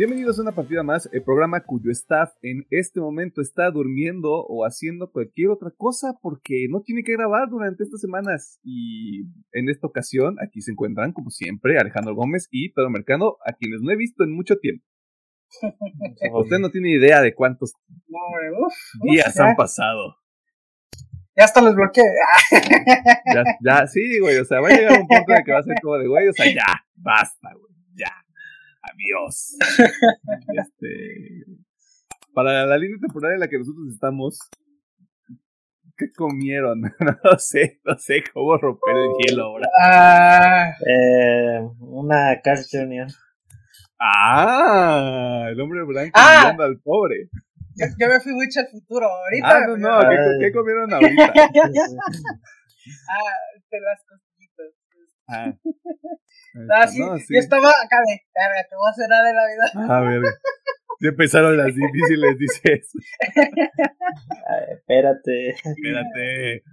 Bienvenidos a una partida más, el programa cuyo staff en este momento está durmiendo o haciendo cualquier otra cosa porque no tiene que grabar durante estas semanas. Y en esta ocasión, aquí se encuentran, como siempre, Alejandro Gómez y Pedro Mercado, a quienes no he visto en mucho tiempo. Usted no tiene idea de cuántos días han pasado. Ya hasta los bloqueé. ya, ya, sí, güey, o sea, va a llegar un punto en el que va a ser como de, güey, o sea, ya, basta, güey, ya adiós. este, para la línea temporal en la que nosotros estamos, ¿qué comieron? no sé, no sé cómo romper el hielo ahora. Ah. eh, una Carl Junior. Ah, el hombre blanco ah. al pobre. Yo, me fui mucho al futuro ahorita. Ah, no, no, ¿qué, ¿qué, comieron ahorita? ah, de las Ah. Ah, sí, Yo estaba acá de, te voy a hacer nada de la vida. A ver. Ya empezaron las difíciles, dices. espérate. Espérate.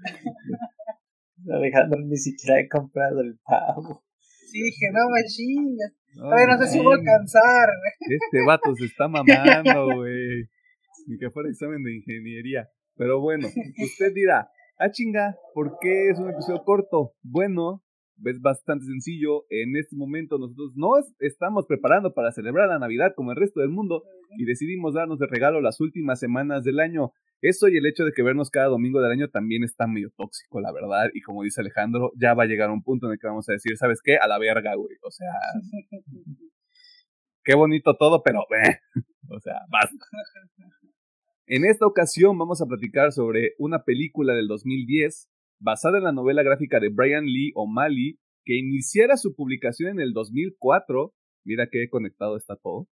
Alejandro ni siquiera he comprado el pavo. Sí, dije, no me chingas. Todavía no sé si voy a alcanzar. Este vato se está mamando, güey. Ni que fuera examen de ingeniería. Pero bueno, usted dirá, ah chinga, ¿por qué es un episodio corto? Bueno, es bastante sencillo. En este momento nosotros no estamos preparando para celebrar la Navidad como el resto del mundo y decidimos darnos de regalo las últimas semanas del año. Eso y el hecho de que vernos cada domingo del año también está medio tóxico, la verdad. Y como dice Alejandro, ya va a llegar un punto en el que vamos a decir, ¿sabes qué? A la verga, güey. O sea, qué bonito todo, pero, eh, o sea, basta. En esta ocasión vamos a platicar sobre una película del 2010 basada en la novela gráfica de Brian Lee O'Malley, que iniciara su publicación en el 2004, mira qué conectado está todo,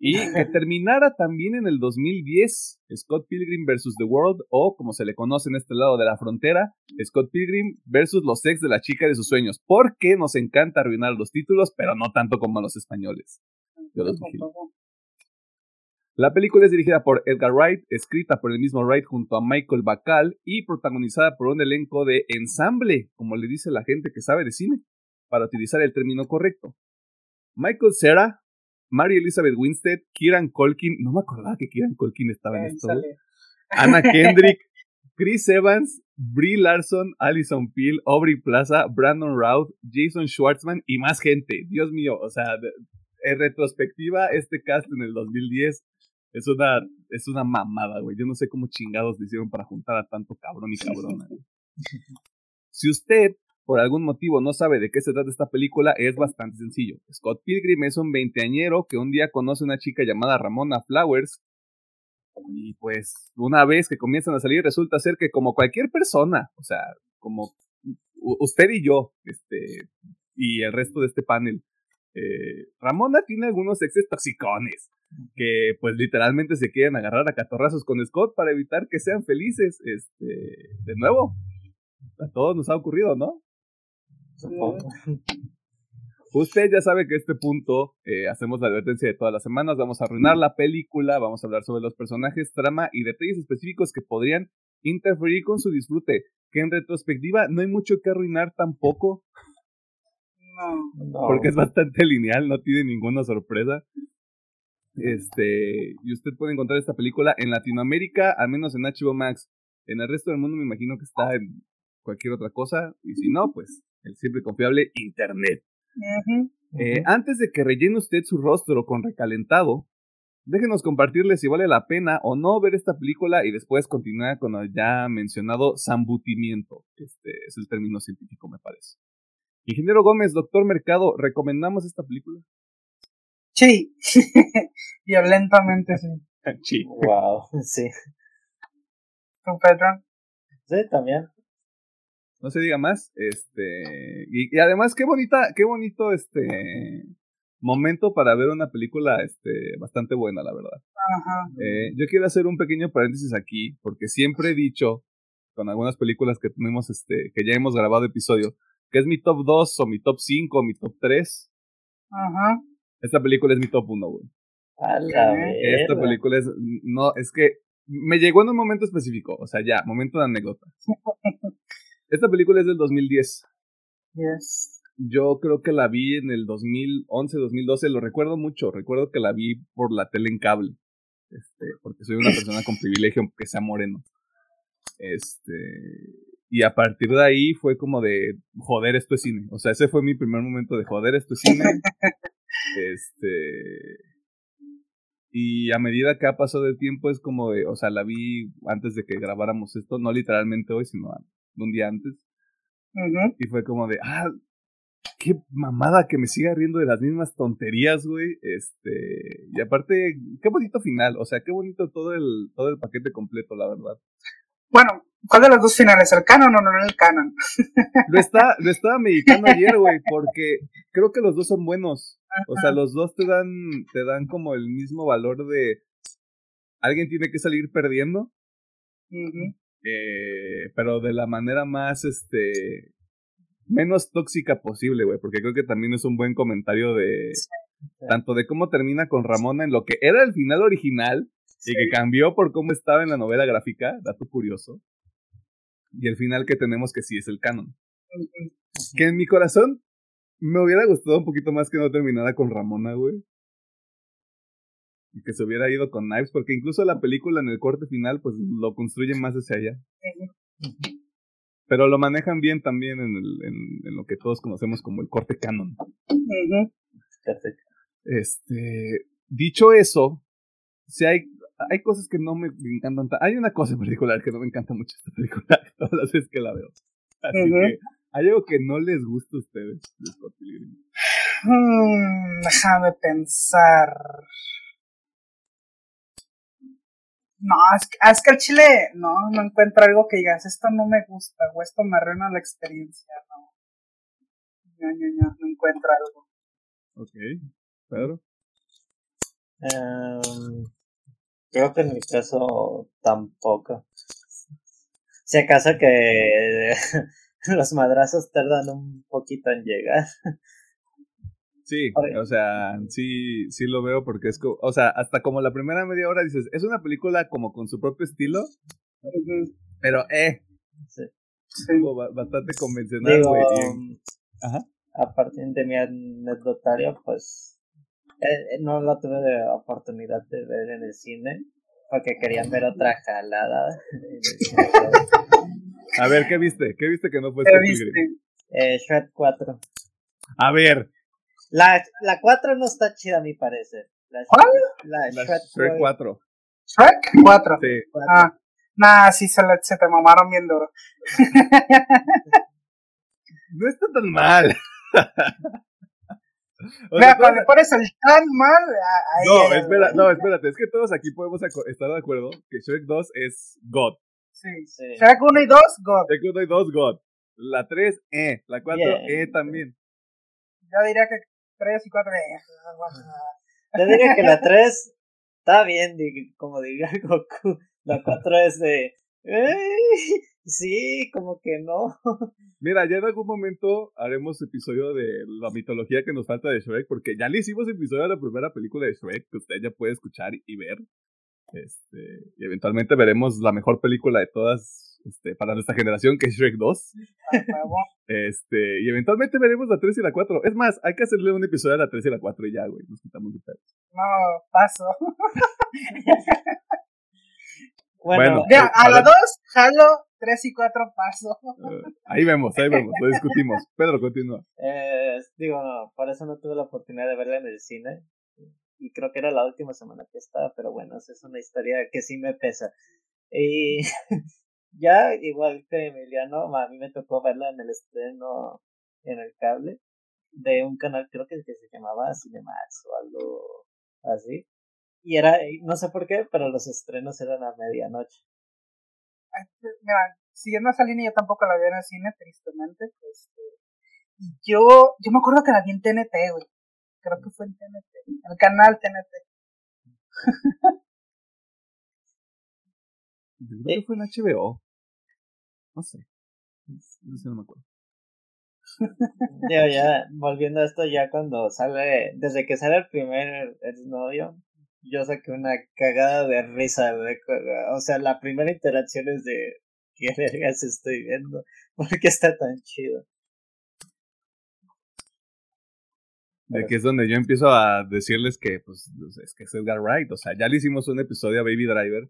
y que terminara también en el 2010, Scott Pilgrim vs. The World, o como se le conoce en este lado de la frontera, Scott Pilgrim vs. los ex de la chica de sus sueños, porque nos encanta arruinar los títulos, pero no tanto como a los españoles. Yo los la película es dirigida por Edgar Wright, escrita por el mismo Wright junto a Michael Bacall y protagonizada por un elenco de ensamble, como le dice la gente que sabe de cine, para utilizar el término correcto. Michael Cera, Mary Elizabeth Winstead, Kieran Colkin, no me acordaba que Kieran Colkin estaba en esto, Anna Kendrick, Chris Evans, Brie Larson, Alison Peel, Aubrey Plaza, Brandon Routh, Jason Schwartzman y más gente. Dios mío, o sea, en retrospectiva, este cast en el 2010 es una, es una mamada, güey. Yo no sé cómo chingados le hicieron para juntar a tanto cabrón y cabrona. si usted, por algún motivo, no sabe de qué se trata esta película, es bastante sencillo. Scott Pilgrim es un veinteañero que un día conoce a una chica llamada Ramona Flowers. Y pues, una vez que comienzan a salir, resulta ser que como cualquier persona, o sea, como usted y yo, este, y el resto de este panel, eh, Ramona tiene algunos exes toxicones que pues literalmente se quieren agarrar a catorrazos con Scott para evitar que sean felices. Este, de nuevo, a todos nos ha ocurrido, ¿no? Usted ya sabe que este punto eh, hacemos la advertencia de todas las semanas, vamos a arruinar la película, vamos a hablar sobre los personajes, trama y detalles específicos que podrían interferir con su disfrute, que en retrospectiva no hay mucho que arruinar tampoco. No. Porque es bastante lineal, no tiene ninguna sorpresa. Este, y usted puede encontrar esta película en Latinoamérica, al menos en HBO Max. En el resto del mundo me imagino que está en cualquier otra cosa. Y si no, pues el siempre confiable Internet. Eh, antes de que rellene usted su rostro con recalentado, déjenos compartirle si vale la pena o no ver esta película y después continuar con el ya mencionado zambutimiento. Este es el término científico, me parece. Ingeniero Gómez, doctor Mercado, ¿recomendamos esta película? Sí, violentamente sí. Sí. Wow, sí. ¿Tú, Pedro? Sí, también. No se diga más. Este. Y, además, qué bonita, qué bonito este momento para ver una película este, bastante buena, la verdad. Ajá. Eh, yo quiero hacer un pequeño paréntesis aquí, porque siempre he dicho, con algunas películas que tenemos, este, que ya hemos grabado episodio, que es mi top 2 o mi top 5 o mi top 3. Ajá. Esta película es mi top 1, güey. Esta película es. No, es que me llegó en un momento específico. O sea, ya, momento de anécdota. Esta película es del 2010. Yes. yo creo que la vi en el 2011, 2012, lo recuerdo mucho, recuerdo que la vi por la tele en cable, este, porque soy una persona con privilegio, aunque sea moreno. Este, y a partir de ahí fue como de, joder, esto es cine. O sea, ese fue mi primer momento de, joder, esto es cine. este, y a medida que ha pasado el tiempo es como de, o sea, la vi antes de que grabáramos esto, no literalmente hoy, sino un día antes. Y fue como de, ah, qué mamada que me siga riendo de las mismas tonterías, güey. Este, y aparte, qué bonito final, o sea, qué bonito todo el, todo el paquete completo, la verdad. Bueno, ¿cuál de los dos finales? ¿El canon o no el canon? Lo, está, lo estaba meditando ayer, güey, porque creo que los dos son buenos. O sea, los dos te dan, te dan como el mismo valor de alguien tiene que salir perdiendo. eh, pero de la manera más, este, menos tóxica posible, güey, porque creo que también es un buen comentario de tanto de cómo termina con Ramona en lo que era el final original y que cambió por cómo estaba en la novela gráfica, dato curioso, y el final que tenemos que sí es el canon. Que en mi corazón me hubiera gustado un poquito más que no terminara con Ramona, güey. Y que se hubiera ido con Knives, porque incluso la película en el corte final, pues lo construye más hacia allá. Pero lo manejan bien también en, el, en, lo que todos conocemos como el corte canon. Este, dicho eso, si hay, hay cosas que no me encantan. Hay una cosa en particular que no me encanta mucho esta película todas las veces que la veo. Así que, ¿hay algo que no les gusta a ustedes de Scott hmm, déjame pensar. No, es que, es que el chile, no, no encuentro algo que digas, esto no me gusta, o esto me arruina la experiencia, no. No, no, no, encuentro algo. Ok, Pedro. Um, creo que en mi caso tampoco. Si acaso que los madrazos tardan un poquito en llegar. Sí, o sea, sí, sí lo veo porque es como, o sea, hasta como la primera media hora dices, es una película como con su propio estilo, pero eh, sí. Bastante convencional, güey. Ajá. A partir de mi anecdotario, pues, eh, no la tuve de oportunidad de ver en el cine, porque querían ver otra jalada. a ver, ¿qué viste? ¿Qué viste que no fue ¿Qué viste? Eh, Shrek 4. A ver, la, la 4 no está chida a mi parecer. La ¿Cuál? La, Shrek, 4. ¿Shrek 4? Sí. Ah, nah, sí se, se te mamaron bien duro. no está tan mal. Mira, cuando pones el tan mal. Ahí no, espera, no, espérate, es que todos aquí podemos estar de acuerdo que Shrek 2 es God. Sí, sí. Shrek 1 y 2, God. Shrek 1 y 2, God. La 3, eh. La 4, eh también. Yo diría que 3 y 4 Yo diría que la 3 está bien, como diría Goku. La 4 es de. Sí, como que no. Mira, ya en algún momento haremos episodio de la mitología que nos falta de Shrek, porque ya le hicimos episodio de la primera película de Shrek, que usted ya puede escuchar y ver. Este, y eventualmente veremos la mejor película de todas este, para nuestra generación, que es Shrek 2. este, y eventualmente veremos la 3 y la 4. Es más, hay que hacerle un episodio a la 3 y la 4 y ya, güey, nos quitamos de pedos. No, paso. bueno, ya, a la 2, jalo, 3 y 4 paso. Uh, ahí vemos, ahí vemos, lo discutimos. Pedro, continúa. Eh, digo, por eso no tuve la oportunidad de verla en el cine y creo que era la última semana que estaba, pero bueno, es una historia que sí me pesa. Y ya, igual que Emiliano, a mí me tocó verla en el estreno en el cable de un canal, creo que, que se llamaba Cinemax o algo así. Y era, no sé por qué, pero los estrenos eran a medianoche. Mira, siguiendo esa línea, yo tampoco la vi en el cine, tristemente. Este, yo, yo me acuerdo que la vi en TNT, güey creo que fue en TNT, el canal TNT. Yo creo que fue en HBO. No sé. No sé, no me acuerdo. Yo ya, volviendo a esto, ya cuando sale, desde que sale el primer novio, yo saqué una cagada de risa, o sea, la primera interacción es de, ¿qué vergas estoy viendo? ¿Por qué está tan chido? De que es donde yo empiezo a decirles que, pues, es que es Edgar Wright. O sea, ya le hicimos un episodio a Baby Driver.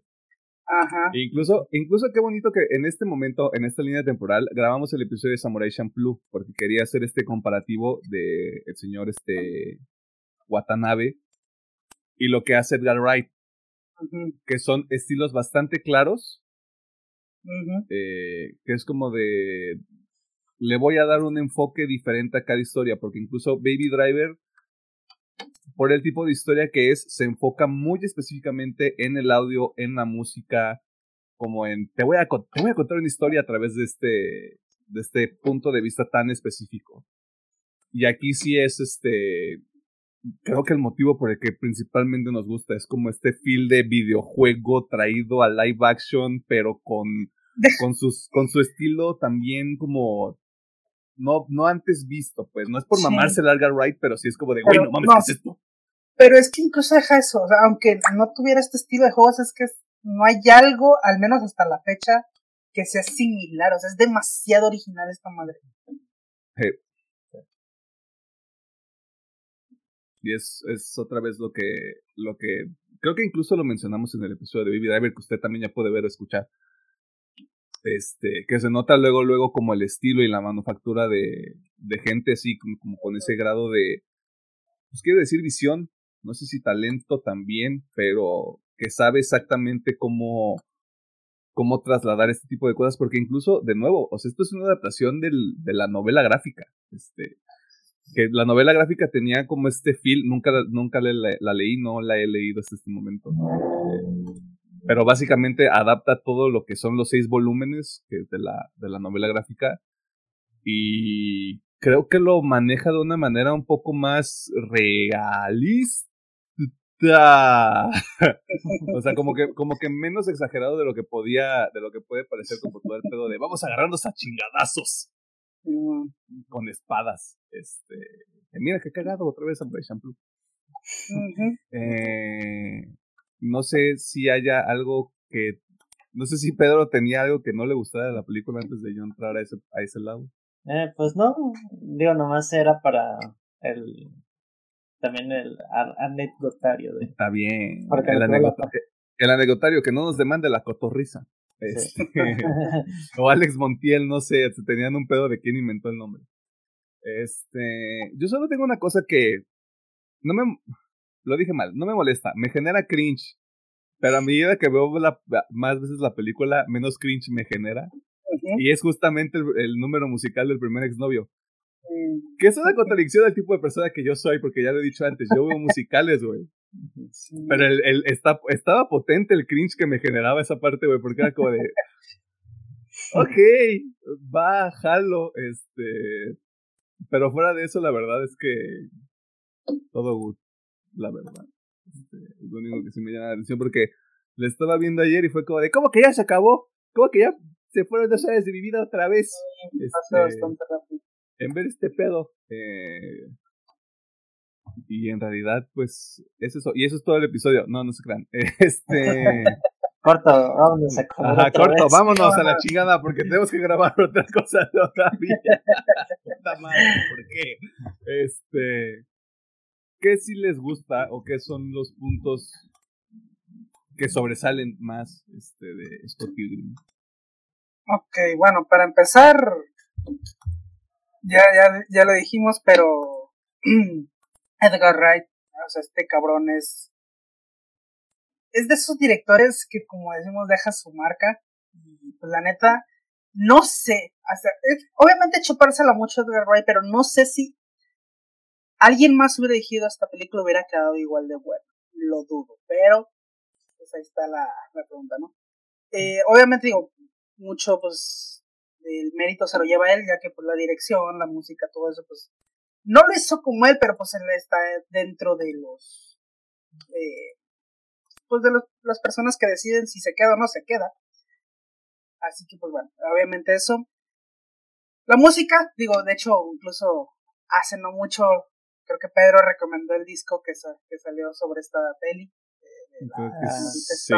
Ajá. E incluso, incluso qué bonito que en este momento, en esta línea temporal, grabamos el episodio de Samurai Champloo, porque quería hacer este comparativo de el señor este Watanabe y lo que hace Edgar Wright, que son estilos bastante claros, eh, que es como de le voy a dar un enfoque diferente a cada historia, porque incluso Baby Driver, por el tipo de historia que es, se enfoca muy específicamente en el audio, en la música, como en, te voy a, te voy a contar una historia a través de este, de este punto de vista tan específico. Y aquí sí es este, creo que el motivo por el que principalmente nos gusta es como este feel de videojuego traído a live action, pero con, con, sus, con su estilo también como no, no antes visto, pues. No es por mamarse el Edgar Wright, pero sí es como de, güey, no mames, ¿qué es esto? Pero es que incluso deja eso, o sea, aunque no tuviera este estilo de juegos, es que no hay algo, al menos hasta la fecha, que sea similar, o sea, es demasiado original esta madre. Y es, es otra vez lo que, lo que, creo que incluso lo mencionamos en el episodio de Baby Driver, que usted también ya puede ver o escuchar. Este, que se nota luego, luego como el estilo y la manufactura de, de gente así, como, con ese grado de, pues quiero decir visión, no sé si talento también, pero que sabe exactamente cómo, cómo trasladar este tipo de cosas, porque incluso, de nuevo, o sea, esto es una adaptación del, de la novela gráfica, este, que la novela gráfica tenía como este feel, nunca, nunca la, leí, no la he leído hasta este momento. Pero básicamente adapta todo lo que son los seis volúmenes de, la, de la novela gráfica y creo que lo maneja de una manera un poco más realista. o sea, como que, como que menos exagerado de lo que podía, de lo que puede parecer como todo el pedo de vamos agarrarnos a chingadazos con espadas. Este, mira qué cagado otra vez Amber Shampoo. eh, no sé si haya algo que. No sé si Pedro tenía algo que no le gustara de la película antes de yo entrar a ese, a ese lado. Eh, pues no, digo, nomás era para el. También el anecdotario. De, Está bien. El, anecdotario, el anecdotario, que no nos demande la cotorriza. Este, o Alex Montiel, no sé, tenían un pedo de quién inventó el nombre. Este, yo solo tengo una cosa que no me lo dije mal, no me molesta, me genera cringe. Pero a medida que veo la, más veces la película, menos cringe me genera. Y es justamente el, número musical del primer exnovio. Que es una contradicción del tipo de persona que yo soy, porque ya lo he dicho antes, yo veo musicales, güey. Pero el, el, está, estaba potente el cringe que me generaba esa parte, güey, porque era como de. Ok, va, jalo, este. Pero fuera de eso, la verdad es que. Todo good la verdad. Este, es lo único que sí me llama la atención porque le estaba viendo ayer y fue como de, ¿cómo que ya se acabó? ¿Cómo que ya se fueron dos años de mi vida otra vez? Este, en ver este pedo. Eh, y en realidad, pues, es eso. Y eso es todo el episodio. No, no se crean. Este. corto, vámonos a Ajá, corto, vámonos a la chingada porque tenemos que grabar otra cosa todavía. Puta madre, ¿por qué? Este. ¿qué sí les gusta o qué son los puntos que sobresalen más este, de Scott Pilgrim? Ok, bueno, para empezar, ya, ya, ya lo dijimos, pero Edgar Wright, o sea, este cabrón es. Es de esos directores que, como decimos, deja su marca. Y pues la neta, no sé. Hasta, obviamente chupársela mucho Edgar Wright, pero no sé si alguien más hubiera dirigido esta película hubiera quedado igual de bueno. Lo dudo, pero pues ahí está la, pregunta, ¿no? Eh, obviamente digo, mucho pues el mérito se lo lleva él, ya que pues la dirección, la música, todo eso, pues no lo hizo como él, pero pues él está dentro de los eh, pues de las personas que deciden si se queda o no se queda. Así que pues bueno, obviamente eso. La música, digo, de hecho, incluso hace no mucho creo que Pedro recomendó el disco que, que salió sobre esta peli. sí.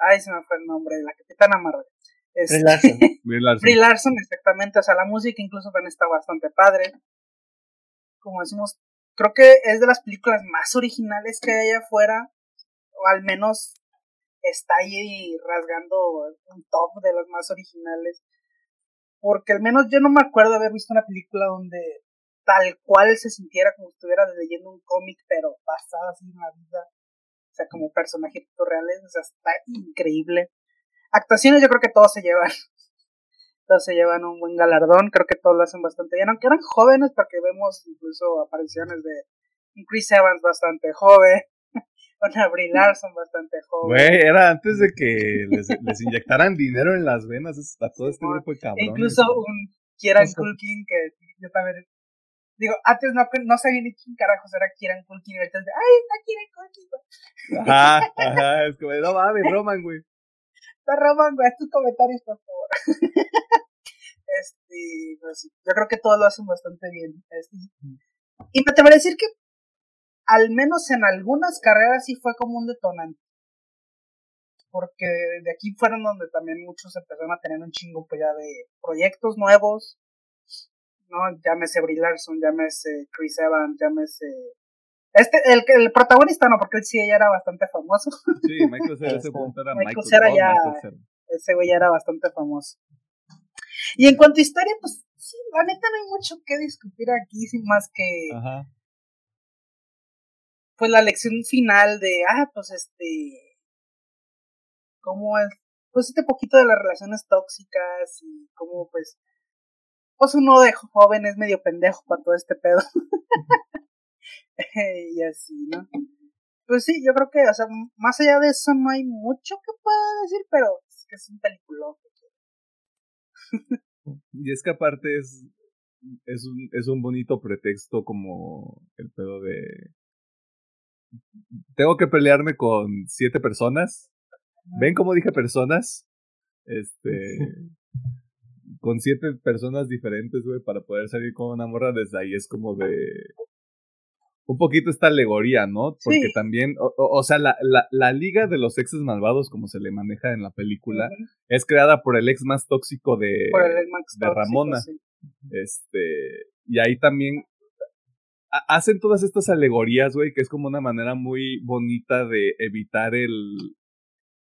ay, se me fue el nombre, la Capitana Marvel. Este, Larson. Larson. exactamente. O sea, la música incluso también está bastante padre. como decimos, creo que es de las películas más originales que hay allá afuera, o al menos está ahí rasgando un top de las más originales. Porque al menos yo no me acuerdo de haber visto una película donde tal cual se sintiera como si estuviera leyendo un cómic, pero basada así en la vida. O sea, como personajes reales. O sea, está increíble. Actuaciones yo creo que todos se llevan. Todos se llevan un buen galardón. Creo que todos lo hacen bastante bien. Aunque eran jóvenes, porque vemos incluso apariciones de Chris Evans bastante joven. Una Brie Larson bastante joven. Güey, era antes de que les, les inyectaran dinero en las venas a todo este grupo de cabrones. E incluso un Kieran Culkin que yo también Digo, antes no, no sabía ni quién carajos era Kieran Culkin y ahorita es de, ay, está Kieran Culkin. Ajá, ajá, es como, no mames, Roman, güey. Roman, güey, haz tus comentarios, por favor. este, pues, yo creo que todos lo hacen bastante bien. Este, y me atrevería a decir que, al menos en algunas carreras sí fue como un detonante. Porque de aquí fueron donde también muchos empezaron a tener un chingo pues ya de proyectos nuevos, ¿no? Llámese Brie Larson, llámese Chris Evans, llámese... Este, el, el protagonista no, porque él sí ya era bastante famoso. Sí, Michael Cera, ese punto era Michael, Cera ya, ese güey ya era bastante famoso. Y en cuanto a historia, pues sí, la neta no hay mucho que discutir aquí, sin más que... Ajá. Pues la lección final de, ah, pues este... Cómo es, pues este poquito de las relaciones tóxicas y cómo pues pues uno de joven es medio pendejo para todo este pedo. y así, ¿no? Pues sí, yo creo que, o sea, más allá de eso no hay mucho que pueda decir, pero es que es un peliculón. y es que aparte es, es, un, es un bonito pretexto como el pedo de... Tengo que pelearme con siete personas. ¿Ven cómo dije personas? Este... con siete personas diferentes, güey, para poder salir con una morra desde ahí es como de un poquito esta alegoría, ¿no? Porque también, o, sea, la, la, la, liga de los exes malvados, como se le maneja en la película, es creada por el ex más tóxico de, de Ramona. Este, y ahí también hacen todas estas alegorías, güey, que es como una manera muy bonita de evitar el,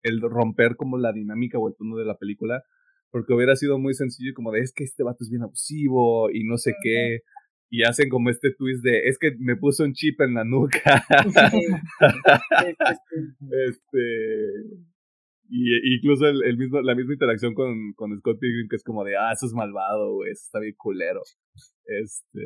el romper como la dinámica o el tono de la película, porque hubiera sido muy sencillo como de es que este vato es bien abusivo y no sé qué. Y hacen como este twist de es que me puso un chip en la nuca. este. Y incluso el, mismo, la misma interacción con, con Scott Pilgrim, que es como de ah, eso es malvado, güey, eso está bien culero. Este.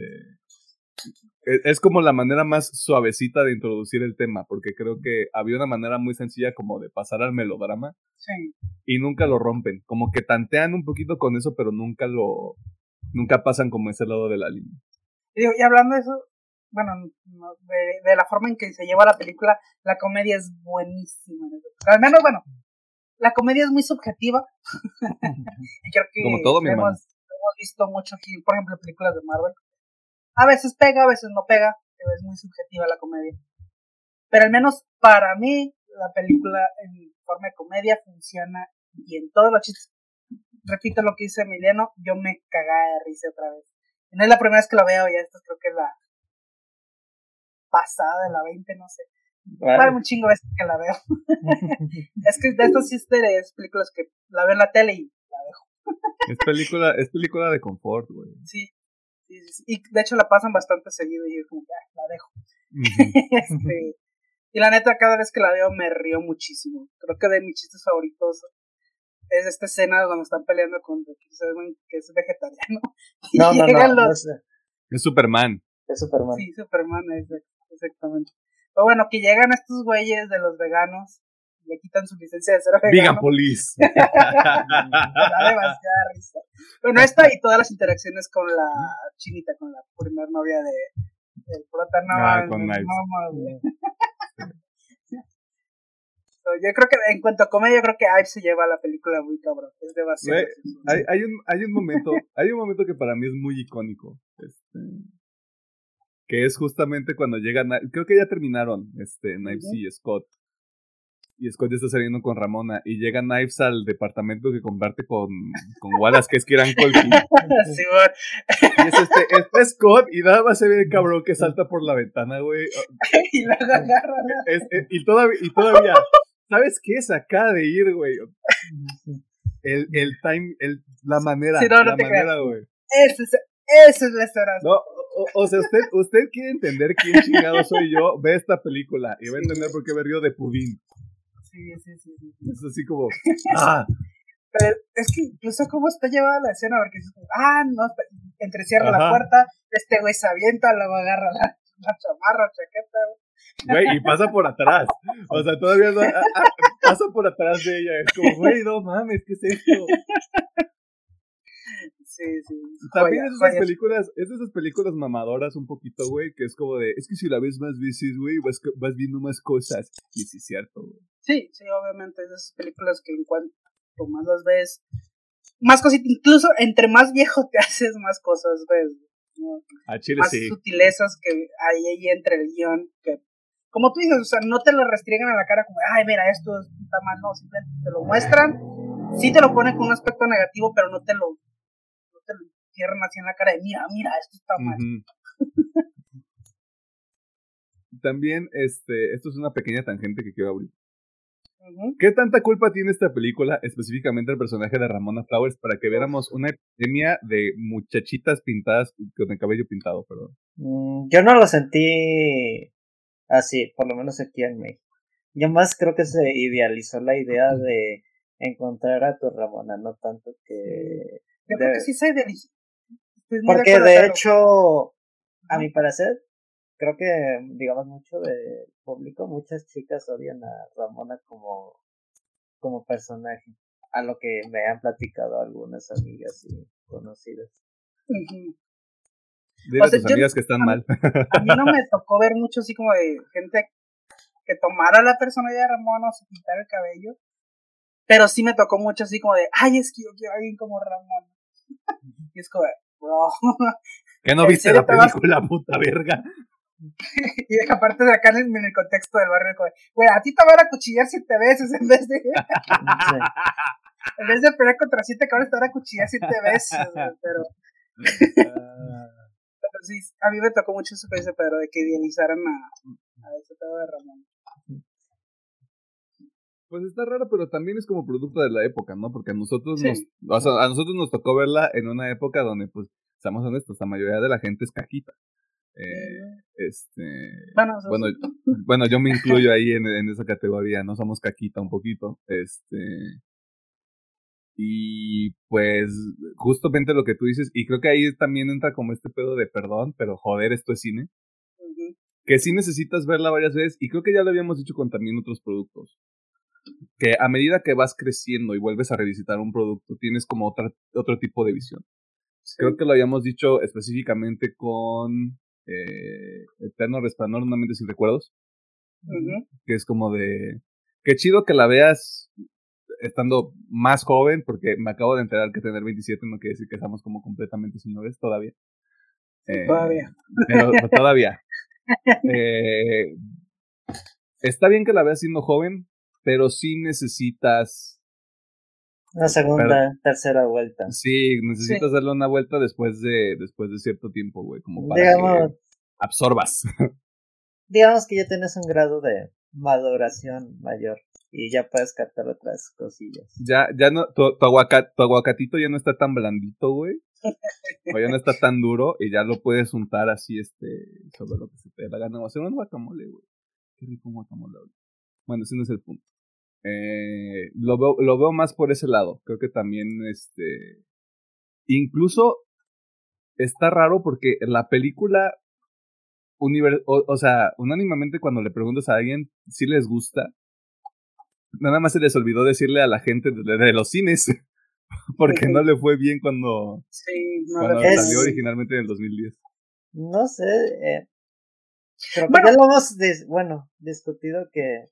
E, es como la manera más suavecita de introducir el tema, porque creo que había una manera muy sencilla como de pasar al melodrama. Sí. Y nunca lo rompen. Como que tantean un poquito con eso, pero nunca lo. Nunca pasan como ese lado de la línea. Y, y hablando de eso, bueno, de, de, la forma en que se lleva la película, la comedia es buenísima. Al menos, bueno, la comedia es muy subjetiva. creo que Como todo, mi hemos, hemos visto mucho aquí, por ejemplo, películas de Marvel a veces pega, a veces no pega, pero es muy subjetiva la comedia. Pero al menos para mí, la película en forma de comedia funciona y en todos los chistes. Repito lo que dice Emiliano, yo me cagaba de risa otra vez. No es la primera vez que la veo, ya esto creo que es la pasada de la 20, no sé. Vale. un chingo veces que la veo. es que de estas sí es películas que la veo en la tele y la dejo. es película, es película de confort, güey. Sí, y de hecho la pasan bastante seguido y yo como que, la dejo. este, y la neta, cada vez que la veo me río muchísimo. Creo que de mis chistes favoritos es esta escena cuando están peleando con que es vegetariano. No, no, no, Es Superman. Es Superman. Sí, Superman, exactamente. Pero bueno, que llegan estos güeyes de los veganos le quitan su licencia de ser vegano. Police. da demasiada risa. Bueno, esta y todas las interacciones con la chinita, con la primer novia de el prota ah, con Knives. yo creo que en cuanto a comedia, yo creo que Ives se lleva la película muy cabrón. Es demasiado. hay, hay, un, hay un momento, hay un momento que para mí es muy icónico. Este, que es justamente cuando llegan, creo que ya terminaron, este, Knives y Scott y Scott ya está saliendo con Ramona y llega Knives al departamento que comparte con, con Wallace, que es Kieran Colby. Sí. Y es este, este Scott y nada más se ve el cabrón que salta por la ventana, güey. y luego agarra. Es- es- y, todavía, y todavía, ¿sabes qué? Se acaba de ir, güey. El, el time, el, la manera, Sí, no, no la manera, güey. Ese es, ese es. No, o, o sea, usted, usted quiere entender quién chingado soy yo, ve esta película y va a entender por qué me río de pudín. Sí, sí, sí, sí. Es así como, ah, Pero es que incluso cómo está llevada la escena, porque es como, ah, no, entrecierra la puerta, este güey se avienta, luego agarra la, la chamarra, chaqueta, güey. Güey, y pasa por atrás. O sea, todavía no, ah, ah, pasa por atrás de ella. Es como, güey, no mames, ¿qué es esto? Sí, sí. También es esas películas, es de esas películas mamadoras un poquito, güey, que es como de, es que si la ves más veces, güey, vas, vas viendo más cosas. Y sí es cierto, güey. Sí, sí, obviamente, es de esas películas que en cuanto más las ves, más cositas, incluso entre más viejo te haces, más cosas ves, ¿no? A Chile más sí. sutilezas que hay ahí entre el guion, que, como tú dices, o sea, no te lo restriegan a la cara como, ay, mira, esto está mal, no, simplemente te lo muestran, sí te lo ponen con un aspecto negativo, pero no te lo, no te lo cierran así en la cara de, mira, mira, esto está mal. También, este, esto es una pequeña tangente que quiero abrir. ¿Qué tanta culpa tiene esta película, específicamente el personaje de Ramona Flowers, para que viéramos una epidemia de muchachitas pintadas con el cabello pintado, perdón? Mm, Yo no lo sentí así, por lo menos aquí en México. Yo más creo que se idealizó la idea de encontrar a tu Ramona, no tanto que... Yo creo de- que sí se idealizó. Muy Porque de hecho, a mi parecer, creo que, digamos, mucho del público, muchas chicas odian a Ramona como, como personaje, a lo que me han platicado algunas amigas y conocidas. Ujú. Dile O a tus yo- amigas que están a mal. a mí no me tocó ver mucho así como de gente que tomara la personalidad de Ramón o se pintara el cabello. Pero sí me tocó mucho así como de, ay, es que yo quiero a alguien como Ramón. y es como de, bro. ¿Que no ¿En viste la vas- película, puta verga? y aparte de acá en el, contexto del barrio, como güey, a ti te van a cuchillar siete veces en vez de, en vez de pelear contra siete cabrones te van a cuchillar siete veces. Pero, pero sí, a mí me tocó mucho eso que dice Pedro, de que idealizaran a, a ese pedo de Ramón. Pues está raro, pero también es como producto de la época, ¿no? Porque a nosotros Sí. nos, o sea, a nosotros nos tocó verla en una época donde, pues, seamos honestos, la mayoría de la gente es cajita. Eh, este, Bueno, bueno, bueno, yo me incluyo ahí en, en esa categoría, no somos caquita un poquito, este, y pues justamente lo que tú dices, y creo que ahí también entra como este pedo de perdón, pero joder, esto es cine, que sí necesitas verla varias veces, y creo que ya lo habíamos dicho con también otros productos, que a medida que vas creciendo y vuelves a revisitar un producto, tienes como otra, otro tipo de visión. Creo que lo habíamos dicho específicamente con eh, Eterno Resplandor, una mente sin recuerdos, que es como de, qué chido que la veas estando más joven, porque me acabo de enterar que tener 27 no quiere decir que estamos como completamente señores todavía. Eh, Todavía. Pero, pero todavía. Eh, está bien que la veas siendo joven, pero sí necesitas, Una segunda, tercera vuelta. sí, necesitas darle una vuelta después de, después de cierto tiempo, güey, como para Digamos, que absorbas. digamos que ya tienes un grado de maduración mayor y ya puedes captar otras cosillas. Ya, ya no, tu, tu, aguaca- tu aguacatito ya no está tan blandito, güey. O ya no está tan duro y ya lo puedes untar así, este, sobre lo que se te dé la gana. O hacer un guacamole, güey. Qué rico un guacamole, güey. Bueno, ese no es el punto. Eh, lo veo, lo veo más por ese lado. Creo que también, este, incluso está raro porque la película, o, o sea, unánimamente cuando le preguntas a alguien si les gusta, nada más se les olvidó decirle a la gente de, de los cines, porque no le fue bien cuando, Sí, no cuando le fue Es- salió originalmente en el 2010. No sé, eh, creo que Bueno. ya lo hemos, dis- bueno, discutido que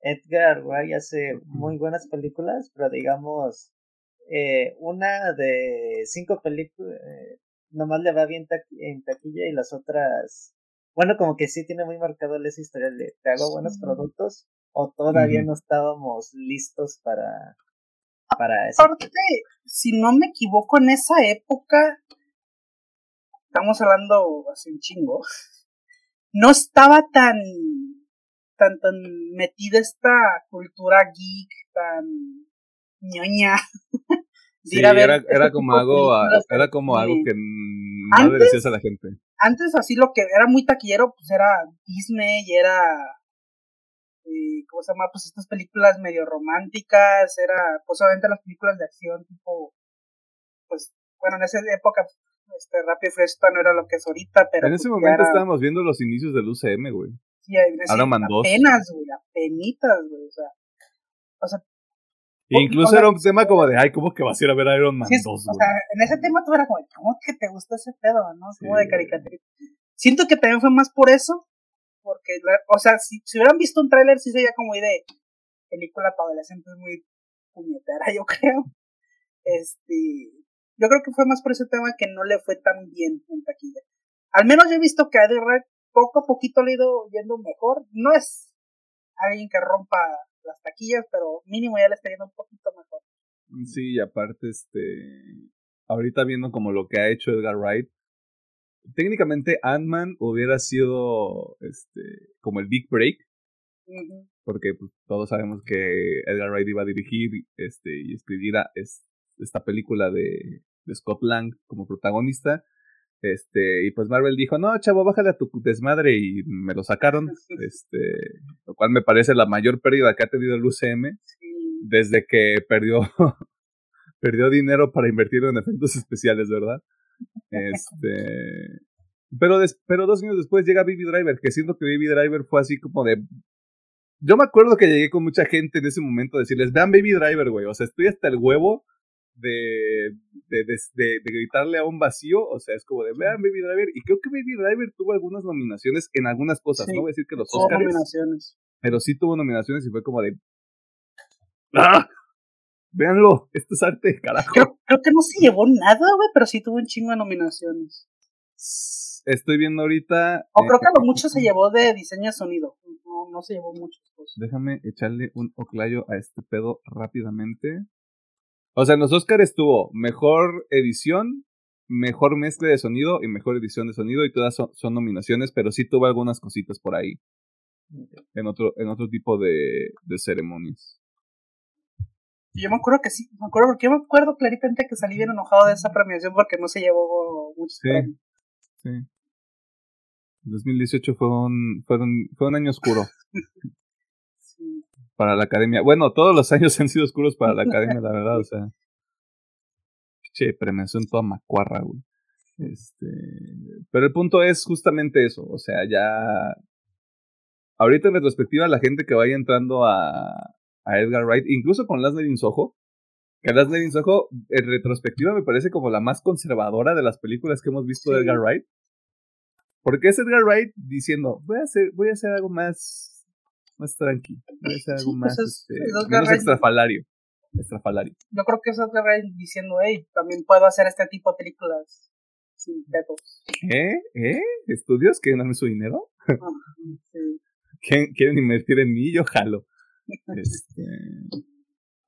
Edgar Wright hace muy buenas películas, pero digamos, eh, una de cinco películas, eh, nomás le va bien en taquilla y las otras, bueno, como que sí tiene muy marcado esa historia de te hago buenos productos, o todavía no estábamos listos para, para eso. Aparte, si no me equivoco, en esa época, estamos hablando hace un chingo, no estaba tan, tan, tan metida esta cultura geek, tan ñoña. Sí, era, era como algo, era como algo que no le decías a la gente. Antes así lo que era muy taquillero, pues era Disney y era eh, ¿cómo se llama? Pues estas películas medio románticas, era, pues obviamente las películas de acción tipo, pues, bueno, en esa época, este, Rápido y no era lo que es ahorita, pero... En ese pues, momento estábamos viendo los inicios del UCM, güey. Sí, en ese, apenas, güey, apenitas, güey, o sea, o sea, Incluso era un tema como de, ay, ¿cómo que vas a ir a ver Iron Man 2? O sea, en ese tema tú eras como, ¿cómo que te gustó ese pedo, no? Como de caricatura. Siento que también fue más por eso, porque, o sea, si, hubieran visto un tráiler, sí sería como de película para adolescentes muy puñetera, yo creo. Este, yo creo que fue más por ese tema que no le fue tan bien en taquilla. Al menos yo he visto que a Red poco a poquito le ha ido yendo mejor. No es alguien que rompa las taquillas, pero mínimo ya le está yendo un poquito mejor. Sí, y aparte, este, ahorita viendo como lo que ha hecho Edgar Wright, técnicamente Ant-Man hubiera sido este como el Big Break. Porque pues, todos sabemos que Edgar Wright iba a dirigir este, y escribir esta película de, de Scott Lang como protagonista. Este, y pues Marvel dijo, no, chavo, bájale a tu desmadre y me lo sacaron. este, lo cual me parece la mayor pérdida que ha tenido el UCM desde que perdió, perdió dinero para invertir en efectos especiales, ¿verdad? Este, pero, pero dos años después llega Baby Driver, que siento que Baby Driver fue así como de... Yo me acuerdo que llegué con mucha gente en ese momento a decirles, vean Baby Driver, güey, o sea, estoy hasta el huevo de, de, de, gritarle a un vacío, o sea, es como de, vean Baby Driver, y creo que Baby Driver tuvo algunas nominaciones en algunas cosas, no voy a decir que los Oscars, nominaciones. pero sí tuvo nominaciones y fue como de... ¡Ah! Véanlo, esto es arte, carajo. Creo, que no se llevó nada, güey, pero sí tuvo un chingo de nominaciones. Estoy viendo ahorita. O creo que lo mucho se llevó de diseño de sonido. No, no se llevó muchas cosas. Déjame echarle un oclayo a este pedo rápidamente. O sea, en los Oscars estuvo mejor edición, mejor mezcla de sonido y mejor edición de sonido y todas son, nominaciones, pero sí tuvo algunas cositas por ahí. En otro, en otro tipo de, de ceremonias. Yo me acuerdo que sí, me acuerdo porque yo me acuerdo claramente que salí bien enojado de esa premiación porque no se llevó muchos sí, premios. Sí. 2018 fue un, fue un, fue un año oscuro. sí. Para la academia. Bueno, todos los años han sido oscuros para la academia, la verdad, o sea. Che, premiación toda macuarra, güey. Este, pero el punto es justamente eso, o sea, ya ahorita en retrospectiva la gente que vaya entrando a, a Edgar Wright, incluso con Las in Soho, que Las in Soho en retrospectiva me parece como la más conservadora de las películas que hemos visto de Edgar Wright. Porque es Edgar Wright diciendo, voy a hacer, voy a hacer algo más, más tranquilo, voy a hacer algo pues más, este, menos extrafalario. Extrafalario. Yo creo que es Edgar Wright diciendo, hey, también puedo hacer este tipo de películas sin pedos. ¿Eh? ¿Eh? ¿Estudios quieren darme su dinero? ¿Quieren invertir en mí? Yo jalo. Este,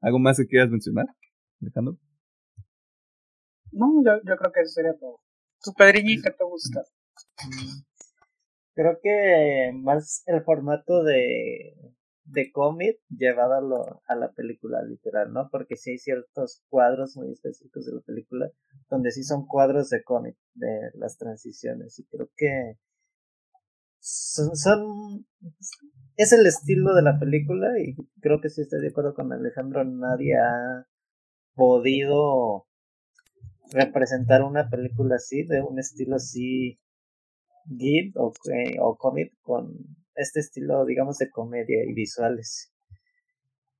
¿Algo más que quieras mencionar, Alejandro? No, yo, yo creo que eso sería todo. ¿Tu Pedriñi qué te gusta? Creo que más el formato de, de cómic llevado a, lo, a la película literal, ¿no? Porque sí hay ciertos cuadros muy específicos de la película donde sí son cuadros de cómic, de las transiciones. Y creo que son, es el estilo de la película y creo que si estoy de acuerdo con Alejandro, nadie ha podido representar una película así, de un estilo así gid o, eh, o con este estilo, digamos, de comedia y visuales.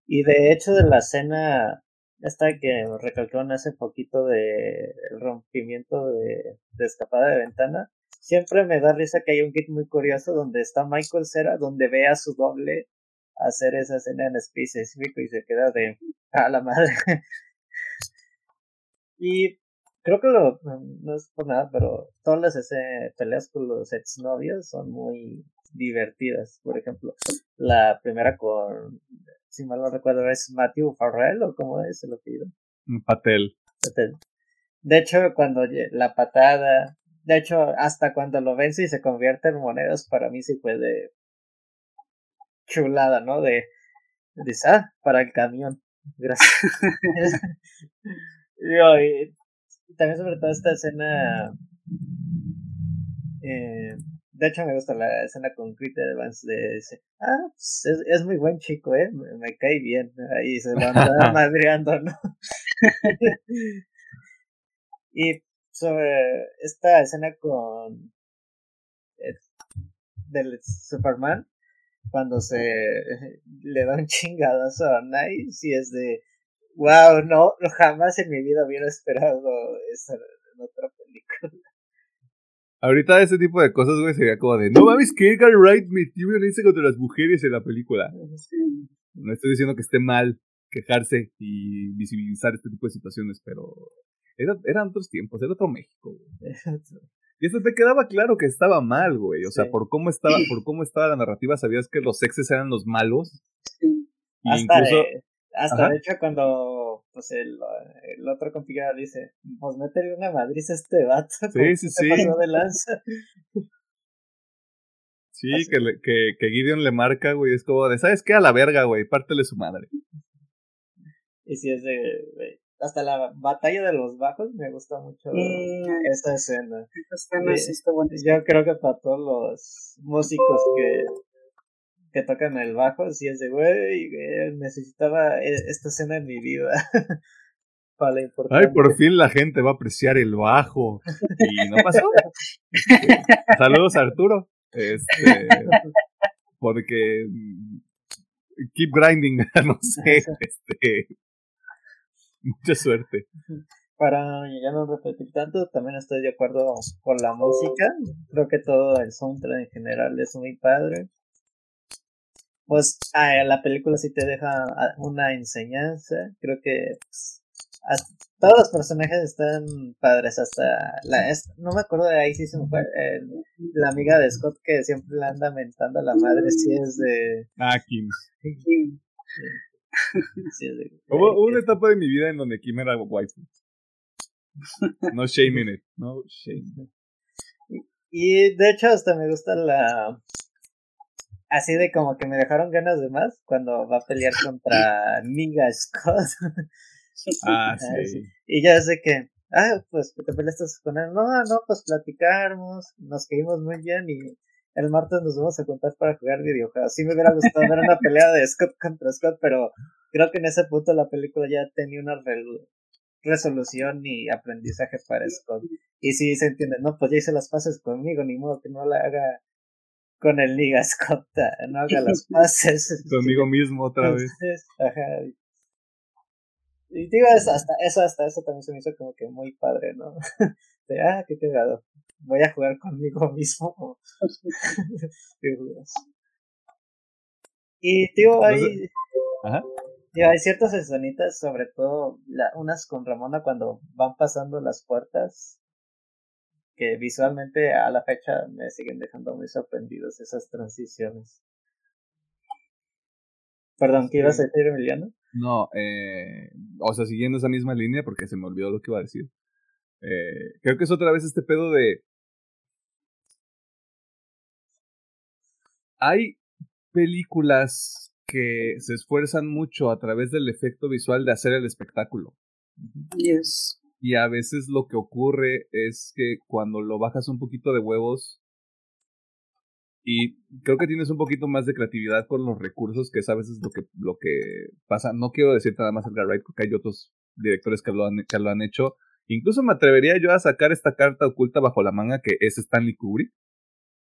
Y de hecho de la escena esta que recalcaron hace poquito de el rompimiento de, de escapada de ventana, siempre me da risa que hay un kit muy curioso donde está Michael Cera, donde ve a su doble hacer esa escena en específico y se queda de a la madre. y creo que lo, no es por nada, pero todas las ese, peleas con los exnovios son muy divertidas. Por ejemplo, la primera con, si mal no recuerdo, es Matthew Farrell o cómo es el apellido. Patel. Patel. De hecho, cuando la patada, de hecho, hasta cuando lo vence y se convierte en monedas, para mí sí fue de chulada, ¿no? De, de ah, para el camión. Gracias. y, también sobre todo esta escena eh, de hecho, me gusta la escena con Chris Evans de ese. Ah, pues, es, es, muy buen chico, ¿eh? Me, cae bien. Ahí se lo anda madreando, ¿no? y sobre esta escena con. Eh, del Superman, cuando se le da un chingadazo a Nice y es de. Wow, no, jamás en mi vida hubiera esperado eso en otra película. Ahorita ese tipo de cosas, güey, sería como de, no mames, que Edgar Wright metió violencia contra las mujeres en la película. No estoy diciendo que esté mal quejarse y visibilizar este tipo de situaciones, pero eran otros tiempos, era otro México, güey. Y esto te quedaba claro que estaba mal, güey. O sea, por cómo estaba, por cómo estaba la narrativa, sabías que los sexes eran los malos. Sí. Y hasta incluso, hasta de hecho cuando pues el, el otro compilla dice, pues métele una madriz a este vato. Sí, sí, sí. Pasó de lanza. Sí, que, que, que Gideon le marca, güey, es como de, ¿sabes qué? A la verga, güey, pártele su madre. Y si es de, hasta la batalla de los bajos me gusta mucho mm, esta escena. Esta escena sí está Yo creo que para todos los músicos que que tocan el bajo, si es de, güey, necesitaba e, esta escena en mi vida. Para la Ay, por fin la gente va a apreciar el bajo. Y no pasó. Saludos Arturo. Este, porque mm, keep grinding, no sé, este, mucha suerte. Para ya no repetir tanto, también estoy de acuerdo con la música. Creo que todo el soundtrack en general es muy padre pues ah, la película sí te deja ah, una enseñanza. Creo que pues, todos los personajes están padres. Hasta la, no me acuerdo de ahí si se me fue la amiga de Scott que siempre le anda mentando a la madre si es de. Ah, Kim. Hubo una etapa de mi vida en donde Kim era waifu. No shame in it. No shame. Y de hecho hasta me gusta la así de como que me dejaron ganas de más cuando va a pelear contra Niga Scott. ah, sí. Y ya sé que, ah, pues te peleaste con él. No, no, pues platicamos, nos caímos muy bien y el martes nos vamos a contar para jugar videojuegos. Sí me hubiera gustado ver una pelea de Scott contra Scott, pero creo que en ese punto la película ya tenía una resolución y aprendizaje para Scott. Y si se entiende, no, pues ya hice las paces conmigo, ni modo que no la haga con el Liga Scott, no haga las pases. Conmigo mismo otra vez. Ajá. Y digo, hasta eso, hasta eso también se me hizo como que muy padre, ¿no? De, ah, qué cagado. Voy a jugar conmigo mismo. y, tío, hay, Ajá. hay ciertas escenitas, sobre todo la, unas con Ramona cuando van pasando las puertas que visualmente a la fecha me siguen dejando muy sorprendidos esas transiciones. Perdón, ¿qué ibas a decir, Emiliano? No, eh, o sea, siguiendo esa misma línea, porque se me olvidó lo que iba a decir. Eh, creo que es otra vez este pedo de. Hay películas que se esfuerzan mucho a través del efecto visual de hacer el espectáculo. Yes. Y a veces lo que ocurre es que cuando lo bajas un poquito de huevos y creo que tienes un poquito más de creatividad con los recursos, que es a veces lo que, lo que pasa. No quiero decir nada más Edgar Wright, porque hay otros directores que lo, han, que lo han hecho. Incluso me atrevería yo a sacar esta carta oculta bajo la manga que es Stanley Kubrick.